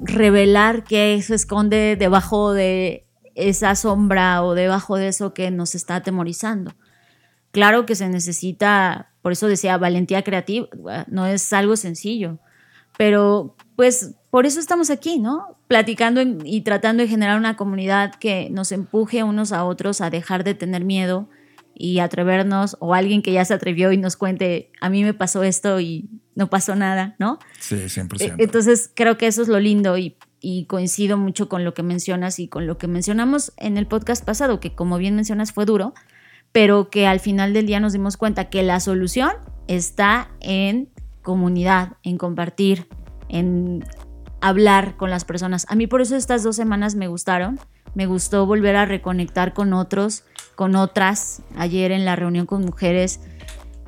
revelar qué se esconde debajo de esa sombra o debajo de eso que nos está atemorizando. Claro que se necesita, por eso decía, valentía creativa, no es algo sencillo, pero pues por eso estamos aquí, ¿no? Platicando y tratando de generar una comunidad que nos empuje unos a otros a dejar de tener miedo y atrevernos, o alguien que ya se atrevió y nos cuente, a mí me pasó esto y no pasó nada, ¿no? Sí, 100%. Entonces creo que eso es lo lindo y, y, coincido mucho con lo que mencionas y con lo que mencionamos en el podcast pasado, que como bien mencionas fue duro, pero que al final del día nos dimos cuenta que la solución está en comunidad, en compartir, en hablar con las personas. A mí por eso estas dos semanas me gustaron. Me gustó volver a reconectar con otros, con otras. Ayer en la reunión con mujeres,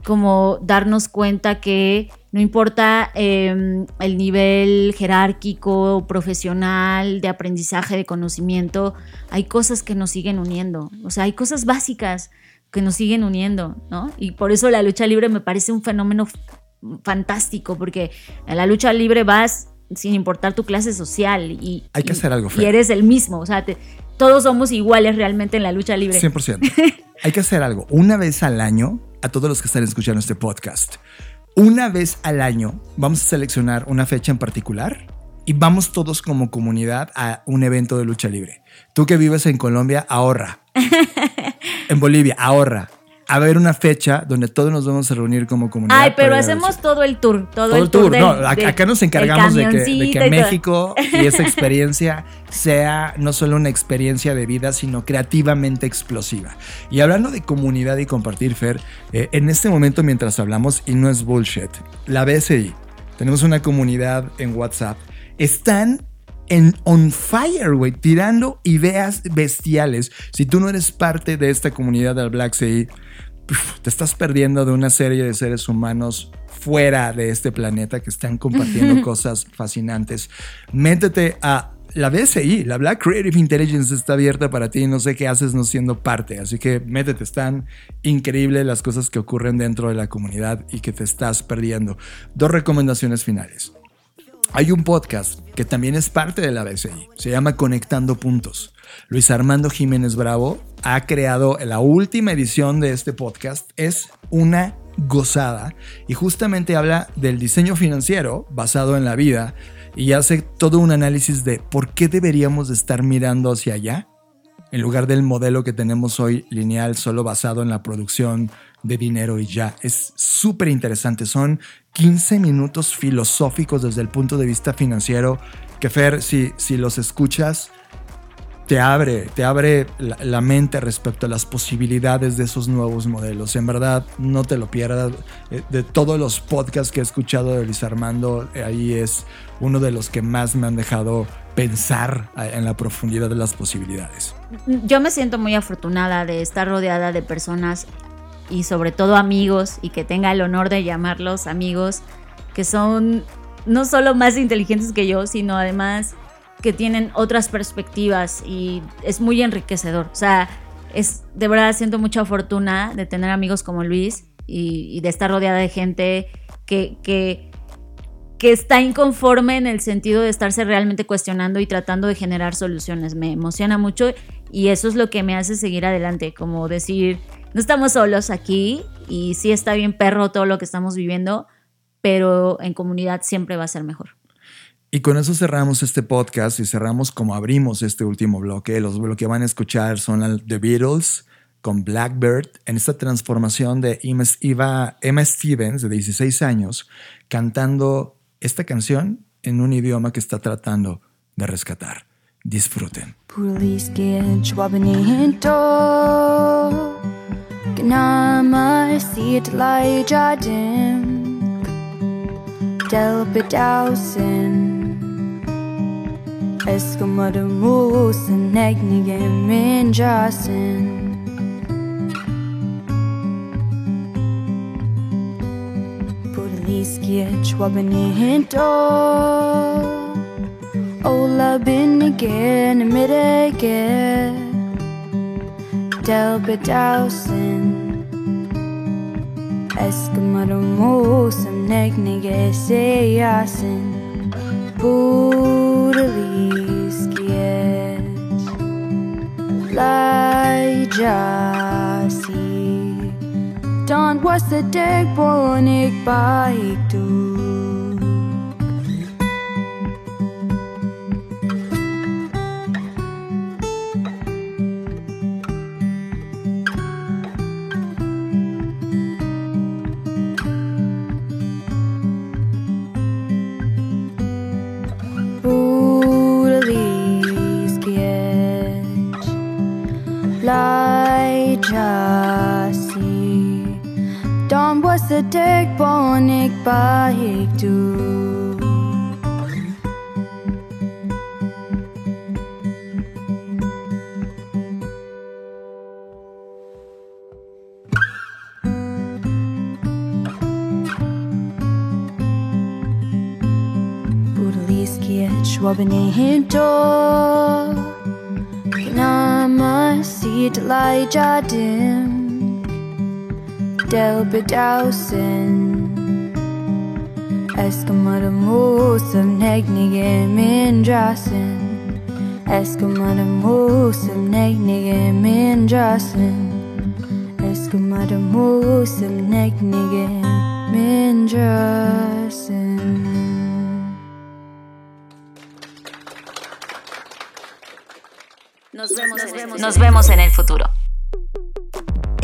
como darnos cuenta que no importa eh, el nivel jerárquico, profesional, de aprendizaje, de conocimiento, hay cosas que nos siguen uniendo. O sea, hay cosas básicas que nos siguen uniendo, ¿no? Y por eso la lucha libre me parece un fenómeno fantástico, porque en la lucha libre vas sin importar tu clase social y, hay que y, hacer algo, y eres el mismo, o sea, te, todos somos iguales realmente en la lucha libre. 100%. [LAUGHS] hay que hacer algo. Una vez al año, a todos los que están escuchando este podcast, una vez al año vamos a seleccionar una fecha en particular y vamos todos como comunidad a un evento de lucha libre. Tú que vives en Colombia, ahorra. [LAUGHS] en Bolivia, ahorra. A ver una fecha donde todos nos vamos a reunir como comunidad. Ay, pero hacemos todo el tour, todo, todo el tour. Del, no, acá, acá nos encargamos de que, de que y México y esa [LAUGHS] experiencia sea no solo una experiencia de vida, sino creativamente explosiva. Y hablando de comunidad y compartir, Fer, eh, en este momento mientras hablamos, y no es bullshit, la BSI, tenemos una comunidad en WhatsApp, están en on fire, güey, tirando ideas bestiales. Si tú no eres parte de esta comunidad del Black Sea, te estás perdiendo de una serie de seres humanos fuera de este planeta que están compartiendo cosas fascinantes. Métete a la BSI, la Black Creative Intelligence está abierta para ti. No sé qué haces no siendo parte. Así que métete, están increíbles las cosas que ocurren dentro de la comunidad y que te estás perdiendo. Dos recomendaciones finales. Hay un podcast que también es parte de la BCI, se llama Conectando Puntos. Luis Armando Jiménez Bravo ha creado la última edición de este podcast, es una gozada y justamente habla del diseño financiero basado en la vida y hace todo un análisis de por qué deberíamos de estar mirando hacia allá en lugar del modelo que tenemos hoy lineal solo basado en la producción de dinero y ya. Es súper interesante. Son 15 minutos filosóficos desde el punto de vista financiero que Fer, si, si los escuchas, te abre, te abre la, la, mente respecto a las posibilidades de esos nuevos modelos. En verdad, no te lo pierdas. De todos los podcasts que he escuchado de Luis Armando, ahí es uno de los que más me han dejado pensar en la profundidad de las posibilidades. Yo me siento muy afortunada de estar rodeada de personas y sobre todo amigos y que tenga el honor de llamarlos amigos que son no solo más inteligentes que yo, sino además que tienen otras perspectivas y es muy enriquecedor. O sea, es de verdad siento mucha fortuna de tener amigos como Luis y, de estar rodeada de gente que, que, que, está inconforme en el sentido de estarse realmente cuestionando y tratando de generar soluciones. Me emociona mucho y eso es lo que me hace seguir adelante, como decir, no estamos solos aquí y sí está bien perro todo lo que estamos viviendo, pero en comunidad siempre va a ser mejor. Y con eso cerramos este podcast y cerramos como abrimos este último bloque. Los lo que van a escuchar son The Beatles con Blackbird en esta transformación de Emma, Emma Stevens, de 16 años, cantando esta canción en un idioma que está tratando de rescatar. Disfruten. del bedausen Es kommer du mosen egningen min jasen Poliski et schwaben i hinto Ola bin igen middag Del bedausen Eskamarum osam negnige sejasen Budeliskiet Lajasi Don was the dag born it baik panik-panik doe. Schwabbenehin door Gnama sieht Leid ja dim Del bedausen. Eskimada musum negnige min jasen Eskimada musum negnige min jasen Eskimada musum negnige min jasen Nos vemos, nos vemos, nos vemos en el futuro.